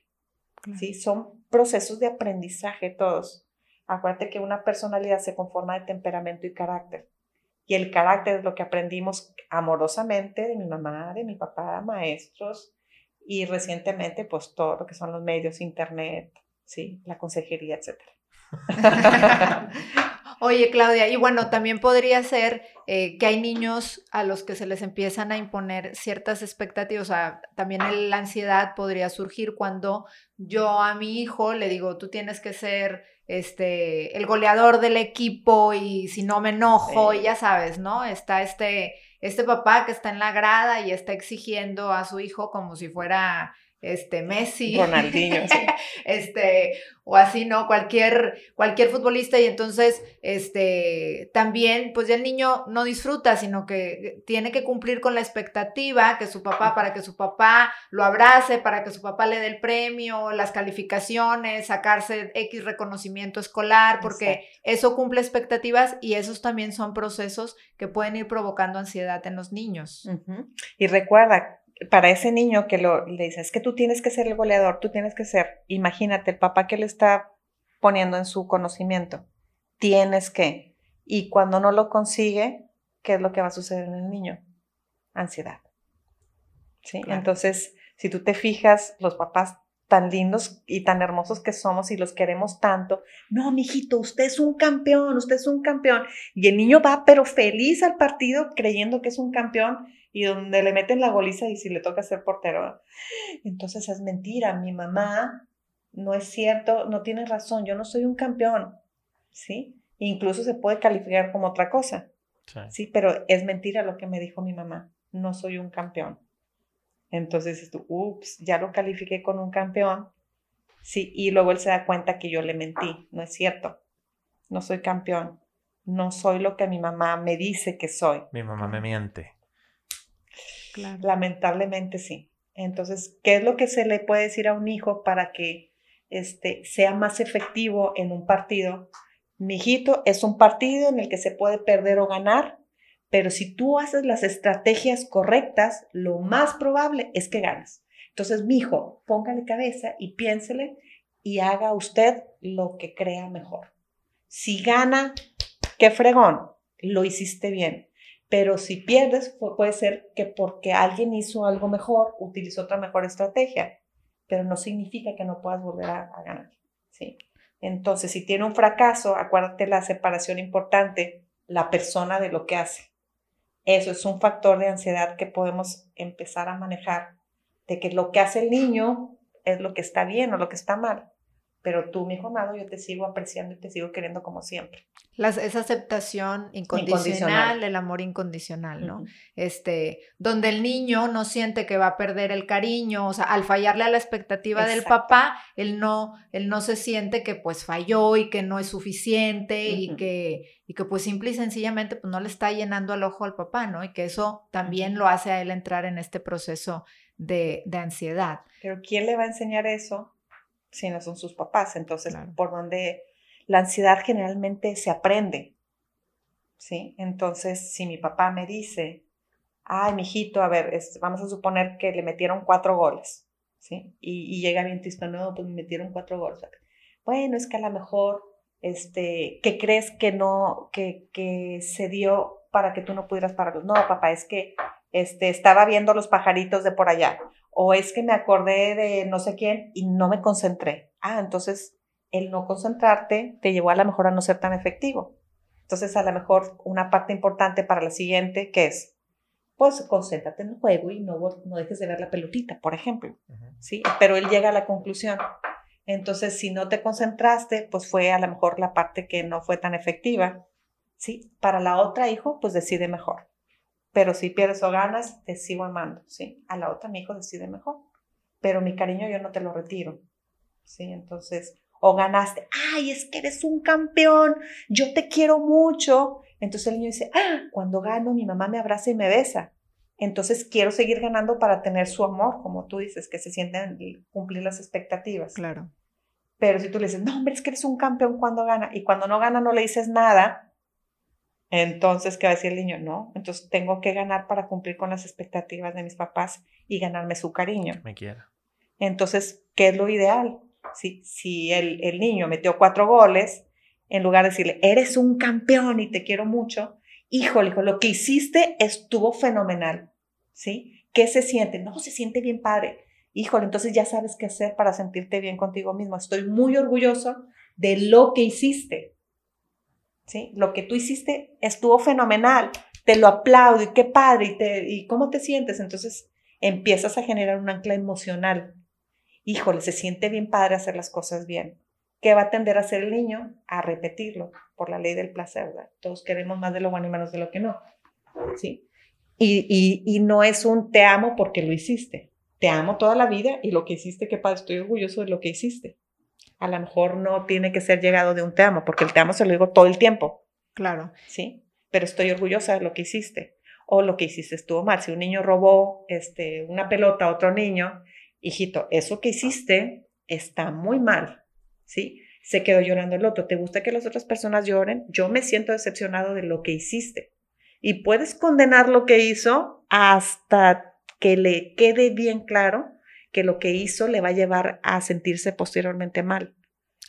¿sí? Son procesos de aprendizaje todos. Acuérdate que una personalidad se conforma de temperamento y carácter. Y el carácter es lo que aprendimos amorosamente de mi mamá, de mi papá, maestros y recientemente pues todo lo que son los medios, internet, sí, la consejería, etcétera. (laughs) Oye, Claudia, y bueno, también podría ser eh, que hay niños a los que se les empiezan a imponer ciertas expectativas, o sea, también la ansiedad podría surgir cuando yo a mi hijo le digo, tú tienes que ser este, el goleador del equipo y si no me enojo, Sí. y ya sabes, ¿no? Está este, este papá que está en la grada y está exigiendo a su hijo como si fuera este Messi. Ronaldinho, sí. (laughs) este, o así, ¿no? Cualquier, cualquier futbolista y entonces, este, también, pues ya el niño no disfruta, sino que tiene que cumplir con la expectativa que su papá, para que su papá lo abrace, para que su papá le dé el premio, las calificaciones, sacarse X reconocimiento escolar, porque Exacto. eso cumple expectativas y esos también son procesos que pueden ir provocando ansiedad en los niños. Y recuerda, para ese niño que lo, le dice, es que tú tienes que ser el goleador, tú tienes que ser, imagínate, el papá que le está poniendo en su conocimiento, tienes que, y cuando no lo consigue, ¿qué es lo que va a suceder en el niño? Ansiedad. ¿Sí? Claro. Entonces, si tú te fijas, los papás tan lindos y tan hermosos que somos y los queremos tanto, no, mijito, usted es un campeón, usted es un campeón. Y el niño va, pero feliz al partido, creyendo que es un campeón y donde le meten la goliza y si le toca ser portero. Entonces es mentira, mi mamá no es cierto, no tiene razón, yo no soy un campeón, ¿sí? Incluso se puede calificar como otra cosa, Sí. ¿sí? Pero es mentira lo que me dijo mi mamá, no soy un campeón. Entonces tú, ups, ya lo califiqué con un campeón, sí, y luego él se da cuenta que yo le mentí, no es cierto, no soy campeón, no soy lo que mi mamá me dice que soy. Mi mamá me miente. Lamentablemente sí. Entonces, ¿qué es lo que se le puede decir a un hijo para que este, sea más efectivo en un partido? Mi hijito, es un partido en el que se puede perder o ganar, pero si tú haces las estrategias correctas, lo más probable es que ganes. Entonces, mi hijo, póngale cabeza y piénsele y haga usted lo que crea mejor. Si gana, qué fregón, lo hiciste bien. Pero si pierdes, pu- puede ser que porque alguien hizo algo mejor, utilizó otra mejor estrategia, pero no significa que no puedas volver a, a ganar. ¿sí? Entonces, si tiene un fracaso, acuérdate la separación importante, la persona de lo que hace. Eso es un factor de ansiedad que podemos empezar a manejar, de que lo que hace el niño es lo que está bien o lo que está mal. Pero tú, mi hijo amado, yo te sigo apreciando y te sigo queriendo como siempre. Las, esa aceptación incondicional, Incondicional. el amor incondicional, ¿no? Este, donde el niño no siente que va a perder el cariño, o sea, al fallarle a la expectativa del papá, él no, él no se siente que pues falló y que no es suficiente y que, y que pues simple y sencillamente pues no le está llenando al ojo al papá, ¿no? Y que eso también lo hace a él entrar en este proceso de, de ansiedad. Pero ¿quién le va a enseñar eso si no son sus papás? Entonces, Claro. por donde la ansiedad generalmente se aprende. ¿Sí? Entonces, si mi papá me dice, ay, mijito, a ver, es- vamos a suponer que le metieron cuatro goles, ¿sí? Y, y llega bien triste, no, pues me metieron cuatro goles. Bueno, es que a lo mejor, este, ¿qué crees que no, que, que se dio para que tú no pudieras pararlos? No, papá, es que este, estaba viendo los pajaritos de por allá o es que me acordé de no sé quién y no me concentré. Ah, entonces el no concentrarte te llevó a lo mejor a no ser tan efectivo. Entonces a lo mejor una parte importante para la siguiente que es, pues concéntrate en el juego y no, no dejes de ver la pelotita, por ejemplo. ¿sí? Pero él llega a la conclusión. Entonces, si no te concentraste, pues fue a lo mejor la parte que no fue tan efectiva. ¿Sí? Para la otra, hijo, pues decide mejor. Pero si pierdes o ganas, te sigo amando, ¿sí? A la otra, mi hijo decide mejor. Pero mi cariño yo no te lo retiro, ¿sí? Entonces, o ganaste, ay, es que eres un campeón, yo te quiero mucho. Entonces el niño dice, ah, cuando gano, mi mamá me abraza y me besa. Entonces quiero seguir ganando para tener su amor, como tú dices, que se sienten cumplir las expectativas. Claro. Pero si tú le dices, no, hombre, es que eres un campeón cuando gana, y cuando no gana no le dices nada, entonces, ¿qué va a decir el niño? No, entonces tengo que ganar para cumplir con las expectativas de mis papás y ganarme su cariño. Me quiera. Entonces, ¿qué es lo ideal? Si, si el, el niño metió cuatro goles, en lugar de decirle, eres un campeón y te quiero mucho, híjole, hijo, lo que hiciste estuvo fenomenal, ¿sí? ¿Qué se siente? No, se siente bien padre. Híjole, entonces ya sabes qué hacer para sentirte bien contigo mismo. Estoy muy orgulloso de lo que hiciste. ¿Sí? Lo que tú hiciste estuvo fenomenal. Te lo aplaudo y qué padre. ¿Y, te, y cómo te sientes? Entonces empiezas a generar un ancla emocional. Híjole, se siente bien padre hacer las cosas bien. ¿Qué va a tender a hacer el niño? A repetirlo por la ley del placer, ¿verdad? Todos queremos más de lo bueno y menos de lo que no. ¿Sí? Y, y, y no es un te amo porque lo hiciste. Te amo toda la vida y lo que hiciste, qué padre, estoy orgulloso de lo que hiciste. A lo mejor no tiene que ser llegado de un te amo, porque el te amo se lo digo todo el tiempo. Claro. ¿Sí? Pero estoy orgullosa de lo que hiciste. O lo que hiciste estuvo mal. Si un niño robó este, una pelota a otro niño, hijito, eso que hiciste está muy mal. ¿Sí? Se quedó llorando el otro. ¿Te gusta que las otras personas lloren? Yo me siento decepcionado de lo que hiciste. Y puedes condenar lo que hizo hasta que le quede bien claro que lo que hizo le va a llevar a sentirse posteriormente mal.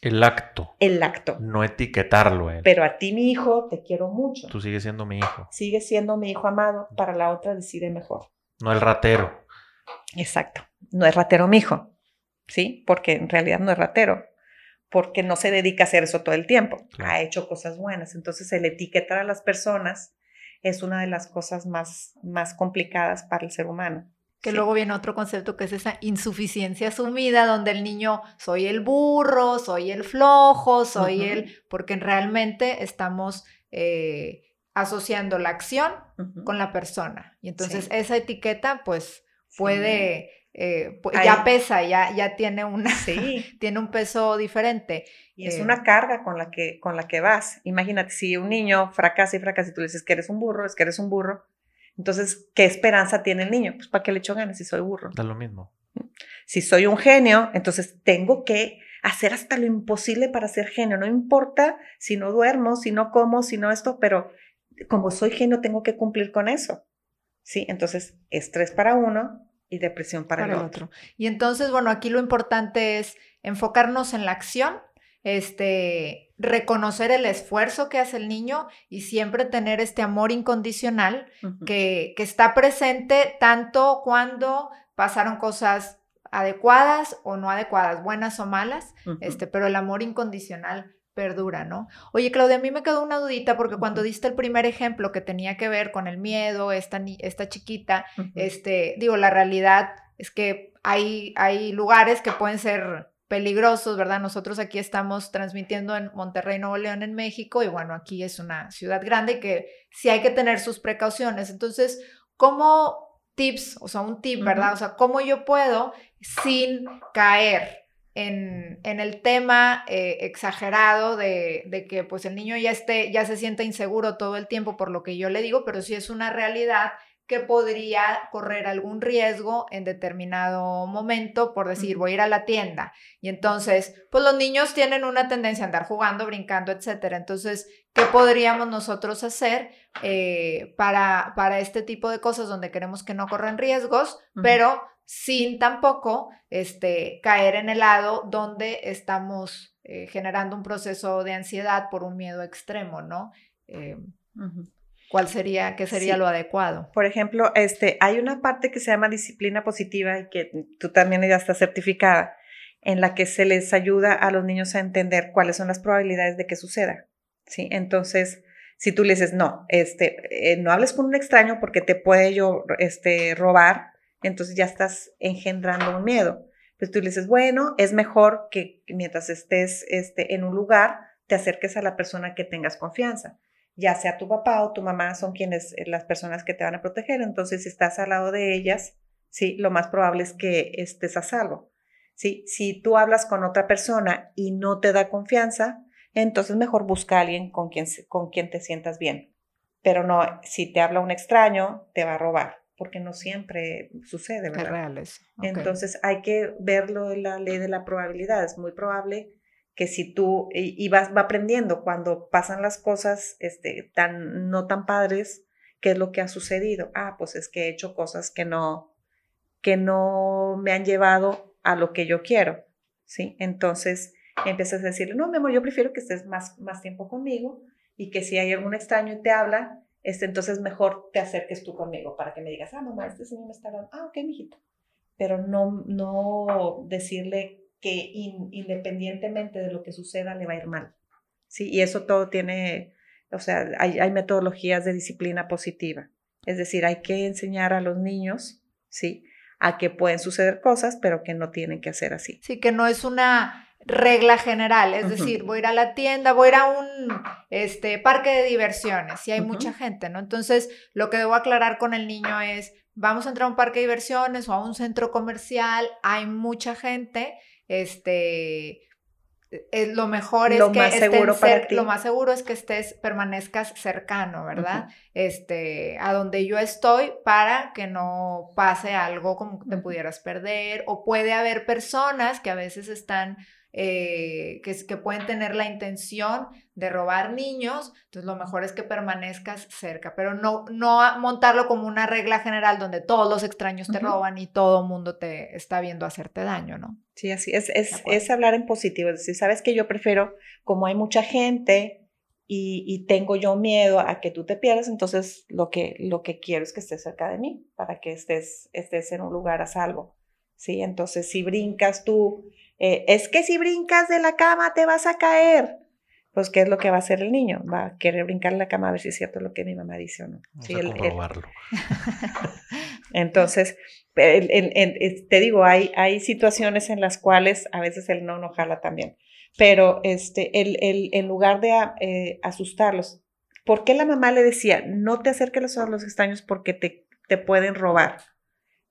El acto. El acto. No etiquetarlo. Él. Pero a ti, mi hijo, te quiero mucho. Tú sigues siendo mi hijo. Sigue siendo mi hijo amado. Para la otra decide mejor. No el ratero. Exacto. No es ratero mi hijo. ¿Sí? Porque en realidad no es ratero porque no se dedica a hacer eso todo el tiempo. Claro. Ha hecho cosas buenas. Entonces, el etiquetar a las personas es una de las cosas más, más complicadas para el ser humano. Que sí. luego viene otro concepto que es esa insuficiencia asumida, donde el niño soy el burro, soy el flojo, soy uh -huh. el. porque realmente estamos eh, asociando la acción uh -huh. con la persona. Y entonces sí. esa etiqueta, pues, puede. Sí eh, ya pesa, ya, ya tiene, una, sí. (laughs) tiene un peso diferente. Y es eh, una carga con la, que, con la que vas. Imagínate, si un niño fracasa y fracasa y tú le dices que eres un burro, es que eres un burro. Entonces, ¿qué esperanza tiene el niño? Pues para qué le echo ganas si soy burro. Da lo mismo. Si soy un genio, entonces tengo que hacer hasta lo imposible para ser genio. No importa si no duermo, si no como, si no esto, pero como soy genio tengo que cumplir con eso. Sí, entonces estrés para uno, y depresión para, para el, otro. otro. Y entonces, bueno, aquí lo importante es enfocarnos en la acción, este, reconocer el esfuerzo que hace el niño y siempre tener este amor incondicional uh -huh. que, que está presente tanto cuando pasaron cosas adecuadas o no adecuadas, buenas o malas, uh -huh. este, pero el amor incondicional perdura, ¿no? Oye, Claudia, a mí me quedó una dudita porque cuando diste el primer ejemplo que tenía que ver con el miedo, esta, esta chiquita, uh -huh. este, digo, la realidad es que hay, hay lugares que pueden ser peligrosos, ¿verdad? Nosotros aquí estamos transmitiendo en Monterrey, Nuevo León, en México, y bueno, aquí es una ciudad grande que sí hay que tener sus precauciones. Entonces, ¿cómo tips, o sea, un tip, ¿verdad? Uh -huh. O sea, ¿cómo yo puedo sin caer en, en, el tema eh, exagerado de, de, que pues el niño ya esté, ya se sienta inseguro todo el tiempo por lo que yo le digo, pero sí es una realidad que podría correr algún riesgo en determinado momento por decir, voy a ir a la tienda. Y entonces, pues los niños tienen una tendencia a andar jugando, brincando, etcétera. Entonces, ¿qué podríamos nosotros hacer eh, para, para este tipo de cosas donde queremos que no corran riesgos, uh -huh. pero sin tampoco este, caer en el lado donde estamos eh, generando un proceso de ansiedad por un miedo extremo, ¿no? Eh, uh -huh. ¿Cuál sería, qué sería sí. lo adecuado? Por ejemplo, este, hay una parte que se llama disciplina positiva y que tú también ya estás certificada, en la que se les ayuda a los niños a entender cuáles son las probabilidades de que suceda, ¿sí? Entonces, si tú le dices, no, este, eh, no hables con un extraño porque te puede yo, este, robar, entonces ya estás engendrando un miedo. pues tú le dices, bueno, es mejor que mientras estés este, en un lugar, te acerques a la persona que tengas confianza. Ya sea tu papá o tu mamá son quienes, eh, las personas que te van a proteger. Entonces, si estás al lado de ellas, sí, lo más probable es que estés a salvo. ¿sí? Si tú hablas con otra persona y no te da confianza, entonces mejor busca a alguien con quien, con quien te sientas bien. Pero no, si te habla un extraño, te va a robar porque no siempre sucede, ¿verdad? Es real eso. Entonces hay que verlo en la ley de la probabilidad. Es muy probable que si tú, y, vas va aprendiendo cuando pasan las cosas este, tan, no tan padres, ¿qué es lo que ha sucedido? Ah, pues es que he hecho cosas que no, que no me han llevado a lo que yo quiero, ¿sí? Entonces empiezas a decirle, no, mi amor, yo prefiero que estés más, más tiempo conmigo y que si hay algún extraño y te habla, este, entonces mejor te acerques tú conmigo para que me digas, ah, mamá, este señor me está hablando, ah, ok, mijito. Pero no, no decirle que independientemente de lo que suceda le va a ir mal. Sí, y eso todo tiene, o sea, hay, hay metodologías de disciplina positiva. Es decir, hay que enseñar a los niños, ¿sí? A que pueden suceder cosas, pero que no tienen que hacer así. Sí, que no es una regla general, es decir, voy a ir a la tienda, voy a ir a un este, parque de diversiones, y hay mucha gente, ¿no? Entonces, lo que debo aclarar con el niño es, vamos a entrar a un parque de diversiones o a un centro comercial, hay mucha gente, este, es, lo mejor es que más seguro lo más seguro es que estés permanezcas cercano, ¿verdad? Este, a donde yo estoy para que no pase algo como que te pudieras perder o puede haber personas que a veces están eh, que, que pueden tener la intención de robar niños, entonces lo mejor es que permanezcas cerca, pero no, no montarlo como una regla general donde todos los extraños te roban y todo el mundo te está viendo hacerte daño, ¿no? Sí, así es, es, es hablar en positivo, es decir, sabes que yo prefiero, como hay mucha gente y, y, tengo yo miedo a que tú te pierdas, entonces lo que, lo que quiero es que estés cerca de mí, para que estés, estés en un lugar a salvo, ¿sí? Entonces, si brincas tú eh, es que si brincas de la cama te vas a caer. Pues, ¿qué es lo que va a hacer el niño? Va a querer brincar en la cama a ver si es cierto lo que mi mamá dice o no. Sí, el, (laughs) Entonces, te digo, hay, hay situaciones en las cuales a veces el no no jala también. Pero este, el, en lugar de eh, asustarlos, ¿por qué la mamá le decía, no te acerques a los extraños porque te, te pueden robar?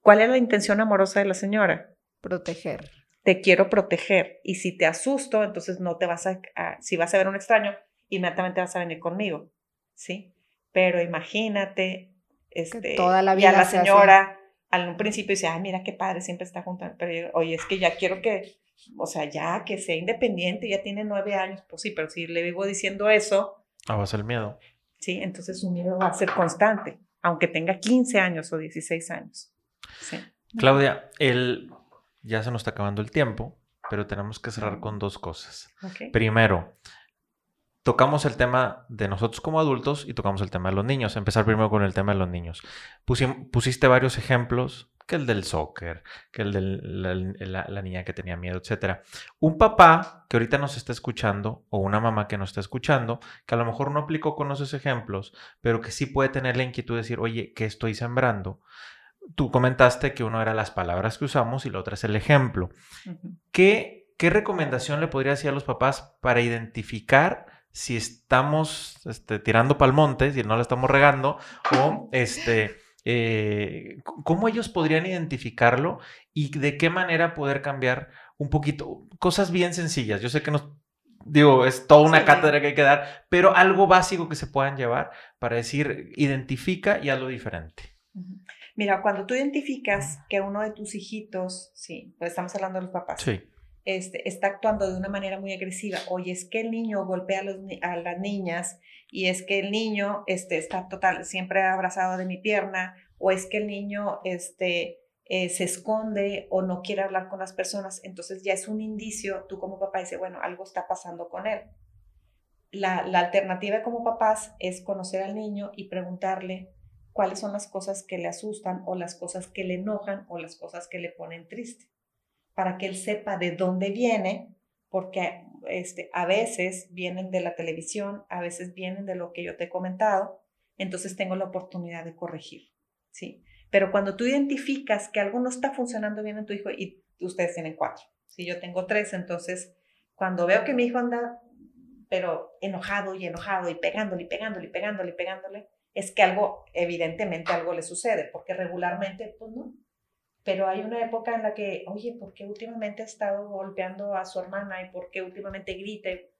¿Cuál era la intención amorosa de la señora? Proteger te quiero proteger. Y si te asusto, entonces no te vas a, si vas a ver un extraño, inmediatamente vas a venir conmigo, ¿sí? Pero imagínate, este, toda la vida y a la señora, al un principio dice, ay, mira qué padre, siempre está junto, pero oye, es que ya quiero que, o sea, ya que sea independiente, ya tiene nueve años, pues sí, pero si le vivo diciendo eso. Ah, va a ser miedo. Sí, entonces su miedo va a ser constante, aunque tenga 15 años o 16 años. Sí. Claudia, el, ya se nos está acabando el tiempo, pero tenemos que cerrar con dos cosas. Primero, tocamos el tema de nosotros como adultos y tocamos el tema de los niños. Empezar primero con el tema de los niños. pusiste varios ejemplos, que el del soccer, que el de la, niña que tenía miedo, etc. Un papá que ahorita nos está escuchando o una mamá que nos está escuchando, que a lo mejor no aplicó con esos ejemplos, pero que sí puede tener la inquietud de decir, oye, ¿qué estoy sembrando? Tú comentaste que uno era las palabras que usamos y la otra es el ejemplo. ¿Qué, ¿Qué, recomendación le podría decir a los papás para identificar si estamos este, tirando pal monte, si no la estamos regando, o este, eh, cómo ellos podrían identificarlo y de qué manera poder cambiar un poquito, cosas bien sencillas. Yo sé que nos digo, es toda una cátedra que hay que dar, pero algo básico que se puedan llevar para decir, identifica y hazlo diferente. Mira, cuando tú identificas que uno de tus hijitos, sí, pues estamos hablando de los papás, este, está actuando de una manera muy agresiva, oye, es que el niño golpea a, los, a las niñas y es que el niño este, está total, siempre abrazado de mi pierna, o es que el niño este, eh, se esconde o no quiere hablar con las personas, entonces ya es un indicio, tú como papá dices, bueno, algo está pasando con él. La, la alternativa como papás es conocer al niño y preguntarle, cuáles son las cosas que le asustan o las cosas que le enojan o las cosas que le ponen triste, para que él sepa de dónde viene, porque este, a veces vienen de la televisión, a veces vienen de lo que yo te he comentado, entonces tengo la oportunidad de corregir, ¿sí? Pero cuando tú identificas que algo no está funcionando bien en tu hijo y ustedes tienen cuatro. Si yo tengo tres, entonces cuando veo que mi hijo anda, pero enojado y enojado y pegándole y pegándole y pegándole y pegándole, es que algo, evidentemente algo le sucede, porque regularmente, pues no. Pero hay una época en la que, oye, ¿por qué últimamente ha estado golpeando a su hermana y por qué últimamente grite?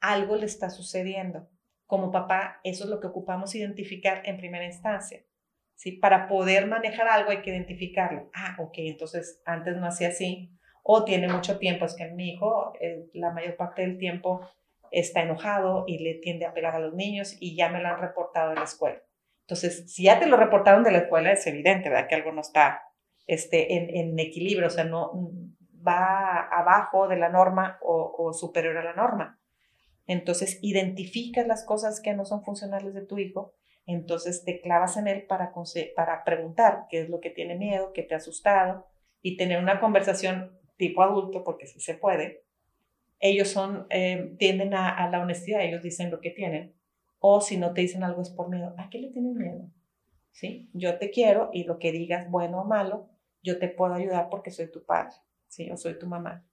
Algo le está sucediendo. Como papá, eso es lo que ocupamos identificar en primera instancia. ¿sí? Para poder manejar algo hay que identificarlo. Ah, ok, entonces antes no hacía así. O tiene mucho tiempo, es que mi hijo eh, la mayor parte del tiempo está enojado y le tiende a pegar a los niños y ya me lo han reportado en la escuela. Entonces, si ya te lo reportaron de la escuela, es evidente, ¿verdad? Que algo no está este, en, equilibrio, o sea, no va abajo de la norma o, superior a la norma. Entonces, identificas las cosas que no son funcionales de tu hijo, entonces te clavas en él para, para preguntar qué es lo que tiene miedo, qué te ha asustado y tener una conversación tipo adulto, porque sí se puede, ellos son, eh, tienden a, la honestidad, ellos dicen lo que tienen. O si no te dicen algo es por miedo. ¿A qué le tienen miedo? ¿Sí? Yo te quiero y lo que digas, bueno o malo, yo te puedo ayudar porque soy tu padre, ¿sí? O soy tu mamá.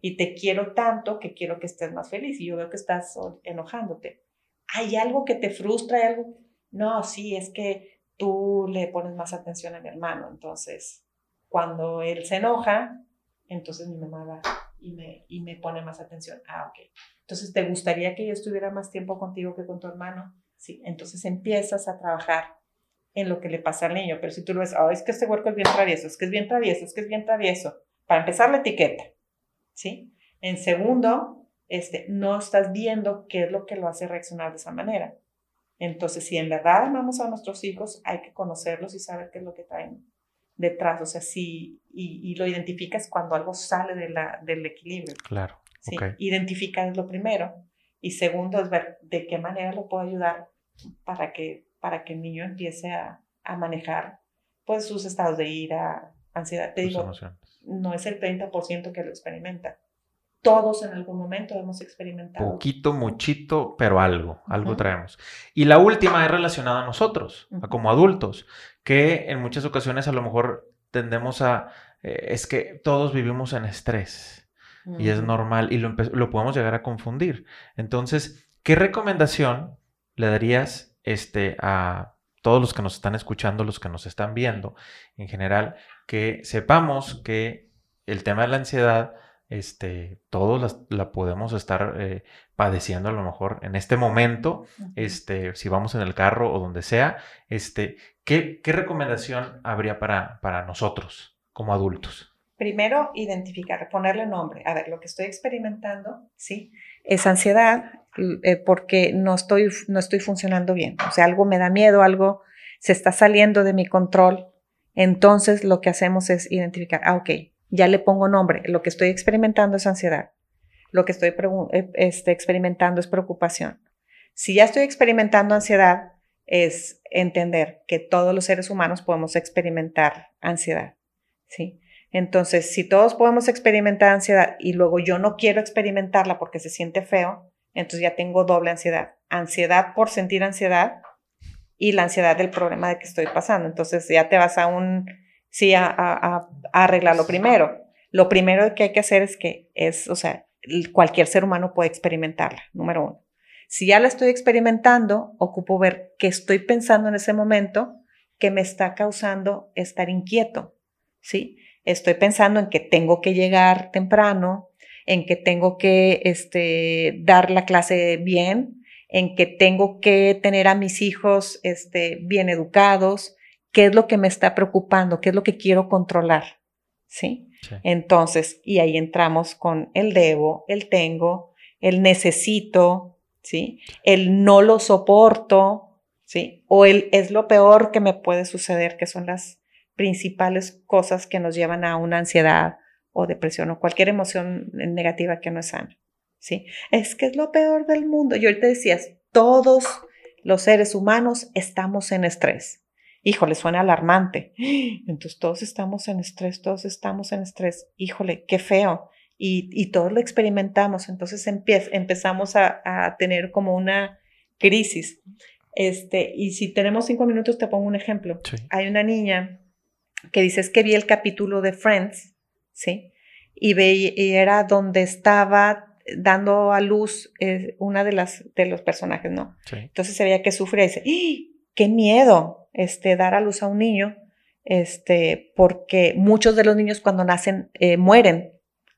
Y te quiero tanto que quiero que estés más feliz y yo veo que estás enojándote. ¿Hay algo que te frustra? ¿Hay algo? No, sí, es que tú le pones más atención a mi hermano. Entonces, cuando él se enoja, entonces mi mamá va y me, y me pone más atención. Ah, ok. Entonces, ¿te gustaría que yo estuviera más tiempo contigo que con tu hermano? Sí, entonces empiezas a trabajar en lo que le pasa al niño. Pero si tú lo ves, oh, es que este huerco es bien travieso, es que es bien travieso, es que es bien travieso. Para empezar, la etiqueta, ¿sí? En segundo, este, no estás viendo qué es lo que lo hace reaccionar de esa manera. Entonces, si en verdad amamos a nuestros hijos, hay que conocerlos y saber qué es lo que traen detrás, o sea, sí, y, lo identificas cuando algo sale de la, del equilibrio. Claro. Sí, identificar es lo primero. Y segundo es ver de qué manera lo puedo ayudar para que, para que el niño empiece a, a manejar pues sus estados de ira, ansiedad. Te digo, no es el 30% que lo experimenta. Todos en algún momento hemos experimentado. Poquito, muchito, pero algo, algo traemos. Y la última es relacionada a nosotros, como adultos que en muchas ocasiones a lo mejor tendemos a, eh, es que todos vivimos en estrés y es normal y lo, lo, podemos llegar a confundir. Entonces, ¿qué recomendación le darías este, a todos los que nos están escuchando, los que nos están viendo en general, que sepamos que el tema de la ansiedad este, todos la, podemos estar eh, padeciendo a lo mejor en este momento, este, si vamos en el carro o donde sea, este, ¿qué, qué recomendación habría para, para nosotros como adultos? Primero, identificar, ponerle nombre. A ver, lo que estoy experimentando, ¿sí? Es ansiedad eh, porque no estoy, no estoy funcionando bien. O sea, algo me da miedo, algo se está saliendo de mi control. Entonces, lo que hacemos es identificar, ah, ok, ya le pongo nombre. Lo que estoy experimentando es ansiedad. Lo que estoy eh, este, experimentando es preocupación. Si ya estoy experimentando ansiedad, es entender que todos los seres humanos podemos experimentar ansiedad. ¿sí? Entonces, si todos podemos experimentar ansiedad y luego yo no quiero experimentarla porque se siente feo, entonces ya tengo doble ansiedad. Ansiedad por sentir ansiedad y la ansiedad del problema de que estoy pasando. Entonces ya te vas a un sí a, a, arreglarlo primero. Lo primero que hay que hacer es que es, o sea, cualquier ser humano puede experimentarla, número uno. Si ya la estoy experimentando, ocupo ver qué estoy pensando en ese momento que me está causando estar inquieto, ¿sí? Estoy pensando en que tengo que llegar temprano, en que tengo que este, dar la clase bien, en que tengo que tener a mis hijos este, bien educados, qué es lo que me está preocupando, qué es lo que quiero controlar, ¿sí? Entonces, y ahí entramos con el debo, el tengo, el necesito, ¿sí? El no lo soporto, ¿sí? O el es lo peor que me puede suceder, que son las principales cosas que nos llevan a una ansiedad o depresión o cualquier emoción negativa que no es sana, ¿sí? Es que es lo peor del mundo. Yo ahorita decías, todos los seres humanos estamos en estrés híjole, suena alarmante. (gasps) Entonces todos estamos en estrés, todos estamos en estrés, híjole, qué feo. Y, y todos lo experimentamos, entonces empezamos a, a, tener como una crisis. Este, y si tenemos cinco minutos, te pongo un ejemplo. Hay una niña que dice, es que vi el capítulo de Friends, ¿sí? y, veía, y era donde estaba dando a luz eh, una de las de los personajes, ¿no? Sí. Entonces se veía que sufría y dice, ¡Ah! qué miedo este, dar a luz a un niño, este, porque muchos de los niños cuando nacen eh, mueren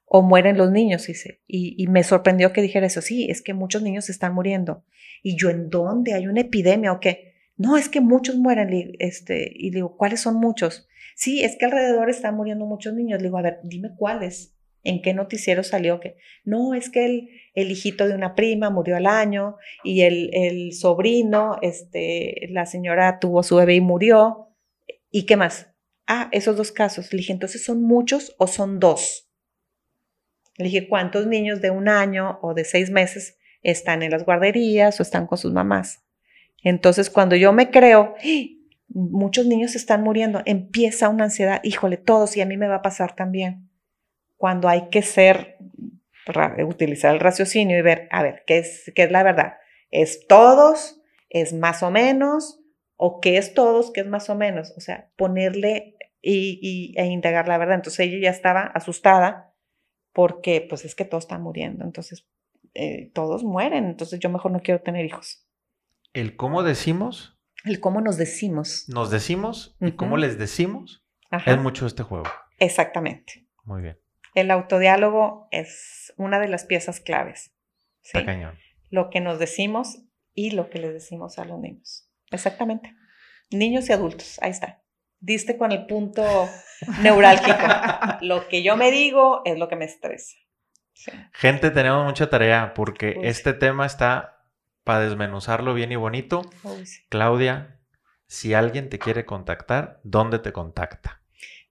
o mueren los niños, dice. Y, y, me sorprendió que dijera eso, sí, es que muchos niños están muriendo. Y yo, ¿en dónde? ¿Hay una epidemia o qué? No, es que muchos mueren. Este, y digo, ¿cuáles son muchos? Sí, es que alrededor están muriendo muchos niños. Le digo, a ver, dime cuáles. ¿En qué noticiero salió que? No, es que el, el hijito de una prima murió al año y el, el sobrino, este, la señora tuvo su bebé y murió. ¿Y qué más? Ah, esos dos casos. Le dije, entonces, ¿son muchos o son dos? Le dije, ¿cuántos niños de un año o de seis meses están en las guarderías o están con sus mamás? Entonces, cuando yo me creo, ¡Ah! muchos niños están muriendo, empieza una ansiedad, híjole, todos y a mí me va a pasar también. Cuando hay que ser, utilizar el raciocinio y ver, a ver, ¿qué es, qué es la verdad? ¿Es todos? ¿Es más o menos? ¿O qué es todos? ¿Qué es más o menos? O sea, ponerle y, y, e indagar la verdad. Entonces ella ya estaba asustada porque pues es que todos están muriendo, entonces eh, todos mueren, entonces yo mejor no quiero tener hijos. El cómo decimos. El cómo nos decimos. Nos decimos y cómo les decimos Ajá. es mucho este juego. Exactamente. Muy bien. El autodiálogo es una de las piezas claves. ¿sí? Está cañón. Lo que nos decimos y lo que les decimos a los niños. Exactamente. Niños y adultos, ahí está diste con el punto (laughs) neurálgico. lo que yo me digo es lo que me estresa. Sí. Gente, tenemos mucha tarea porque Uy. este tema está para desmenuzarlo bien y bonito. Uy. Claudia, si alguien te quiere contactar, ¿dónde te contacta?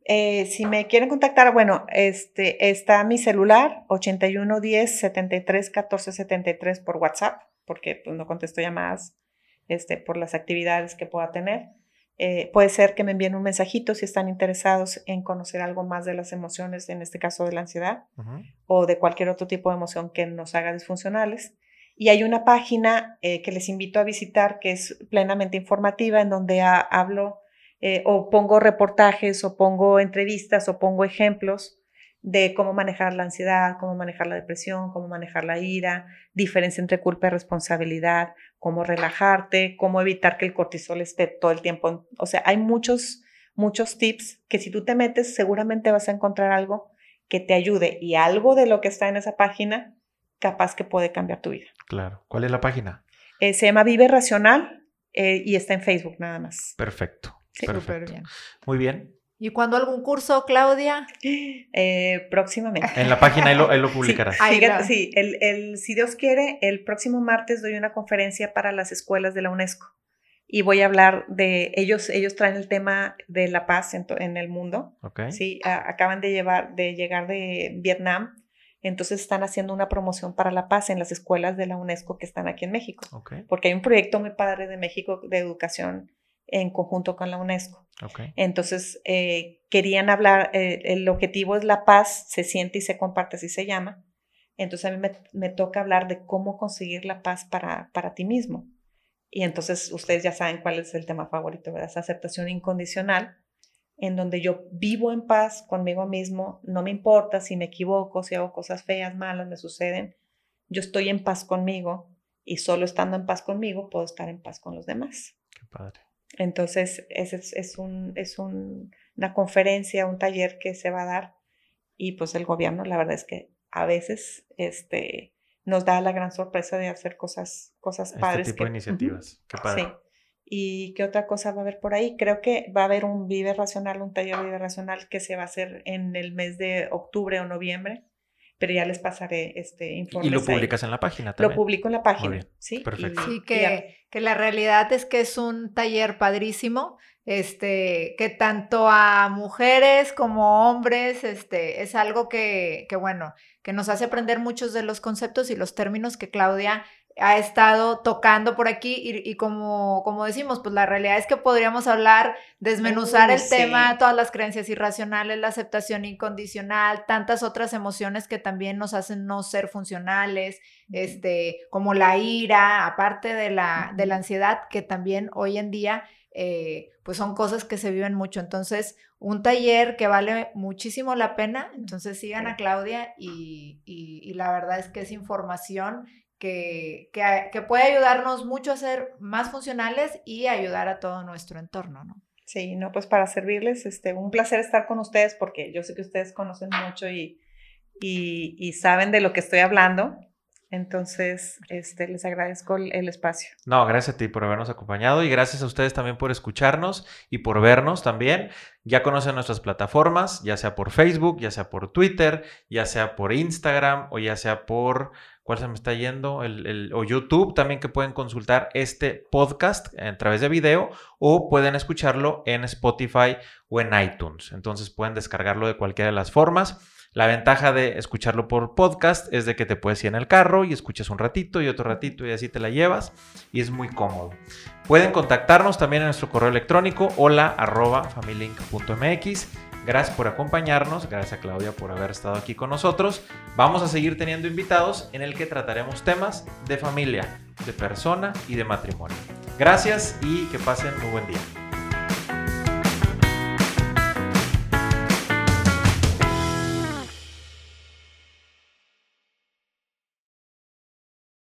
Eh, si me quieren contactar, bueno, este, está mi celular 8110 73 14 73 por WhatsApp, porque pues, no contesto llamadas este, por las actividades que pueda tener. Eh, puede ser que me envíen un mensajito si están interesados en conocer algo más de las emociones, en este caso de la ansiedad, uh -huh. o de cualquier otro tipo de emoción que nos haga disfuncionales. Y hay una página eh, que les invito a visitar que es plenamente informativa, en donde ha, hablo eh, o pongo reportajes o pongo entrevistas o pongo ejemplos de cómo manejar la ansiedad, cómo manejar la depresión, cómo manejar la ira, diferencia entre culpa y responsabilidad, cómo relajarte, cómo evitar que el cortisol esté todo el tiempo. O sea, hay muchos, muchos tips que si tú te metes seguramente vas a encontrar algo que te ayude y algo de lo que está en esa página capaz que puede cambiar tu vida. Claro. ¿Cuál es la página? Eh, se llama Vive Racional eh, y está en Facebook nada más. Perfecto. Sí, Perfecto. bien. Muy bien. ¿Y cuándo algún curso, Claudia? Eh, próximamente. En la página ahí lo, ahí lo (laughs) publicarás. Sí, fíjate, sí el, el, si Dios quiere, el próximo martes doy una conferencia para las escuelas de la UNESCO y voy a hablar de ellos. Ellos traen el tema de la paz en, en el mundo. Okay. Sí, a, acaban de llevar, de llegar de Vietnam. Entonces están haciendo una promoción para la paz en las escuelas de la UNESCO que están aquí en México. Okay. Porque hay un proyecto muy padre de México de educación en conjunto con la UNESCO. Okay. Entonces, eh, querían hablar, eh, el objetivo es la paz, se siente y se comparte, así se llama. Entonces, a mí me, me toca hablar de cómo conseguir la paz para, para ti mismo. Y entonces, ustedes ya saben cuál es el tema favorito, ¿verdad? Esa aceptación incondicional, en donde yo vivo en paz conmigo mismo, no me importa si me equivoco, si hago cosas feas, malas, me suceden, yo estoy en paz conmigo y solo estando en paz conmigo puedo estar en paz con los demás. Qué padre. Entonces, ese es, es, un, es un, una conferencia, un taller que se va a dar y pues el gobierno, la verdad es que a veces este, nos da la gran sorpresa de hacer cosas, cosas padres. Este tipo que, de iniciativas, uh -huh. qué padre. Sí. ¿Y qué otra cosa va a haber por ahí? Creo que va a haber un Vive Racional, un taller Vive Racional que se va a hacer en el mes de octubre o noviembre pero ya les pasaré este informe. Y lo publicas ahí. en la página también. Lo publico en la página, sí. Perfecto. Y, sí, que, que, la realidad es que es un taller padrísimo, este, que tanto a mujeres como hombres, este, es algo que, que, bueno, que nos hace aprender muchos de los conceptos y los términos que Claudia ha estado tocando por aquí y, y, como, como decimos, pues la realidad es que podríamos hablar, desmenuzar el sí. tema, todas las creencias irracionales, la aceptación incondicional, tantas otras emociones que también nos hacen no ser funcionales, este, como la ira, aparte de la, de la ansiedad, que también hoy en día eh, pues son cosas que se viven mucho. Entonces, un taller que vale muchísimo la pena, entonces sigan a Claudia y, la verdad es que es información que, que, puede ayudarnos mucho a ser más funcionales y ayudar a todo nuestro entorno, ¿no? Sí, no, pues para servirles, este, un placer estar con ustedes porque yo sé que ustedes conocen mucho y, y saben de lo que estoy hablando. Entonces, este, les agradezco el, espacio. No, gracias a ti por habernos acompañado y gracias a ustedes también por escucharnos y por vernos también. Ya conocen nuestras plataformas, ya sea por Facebook, ya sea por Twitter, ya sea por Instagram o ya sea por, ¿cuál se me está yendo? El, o YouTube también que pueden consultar este podcast a través de video o pueden escucharlo en Spotify o en iTunes. Entonces pueden descargarlo de cualquiera de las formas. La ventaja de escucharlo por podcast es de que te puedes ir en el carro y escuchas un ratito y otro ratito y así te la llevas y es muy cómodo. Pueden contactarnos también en nuestro correo electrónico hola Gracias por acompañarnos, gracias a Claudia por haber estado aquí con nosotros. Vamos a seguir teniendo invitados en el que trataremos temas de familia, de persona y de matrimonio. Gracias y que pasen un buen día.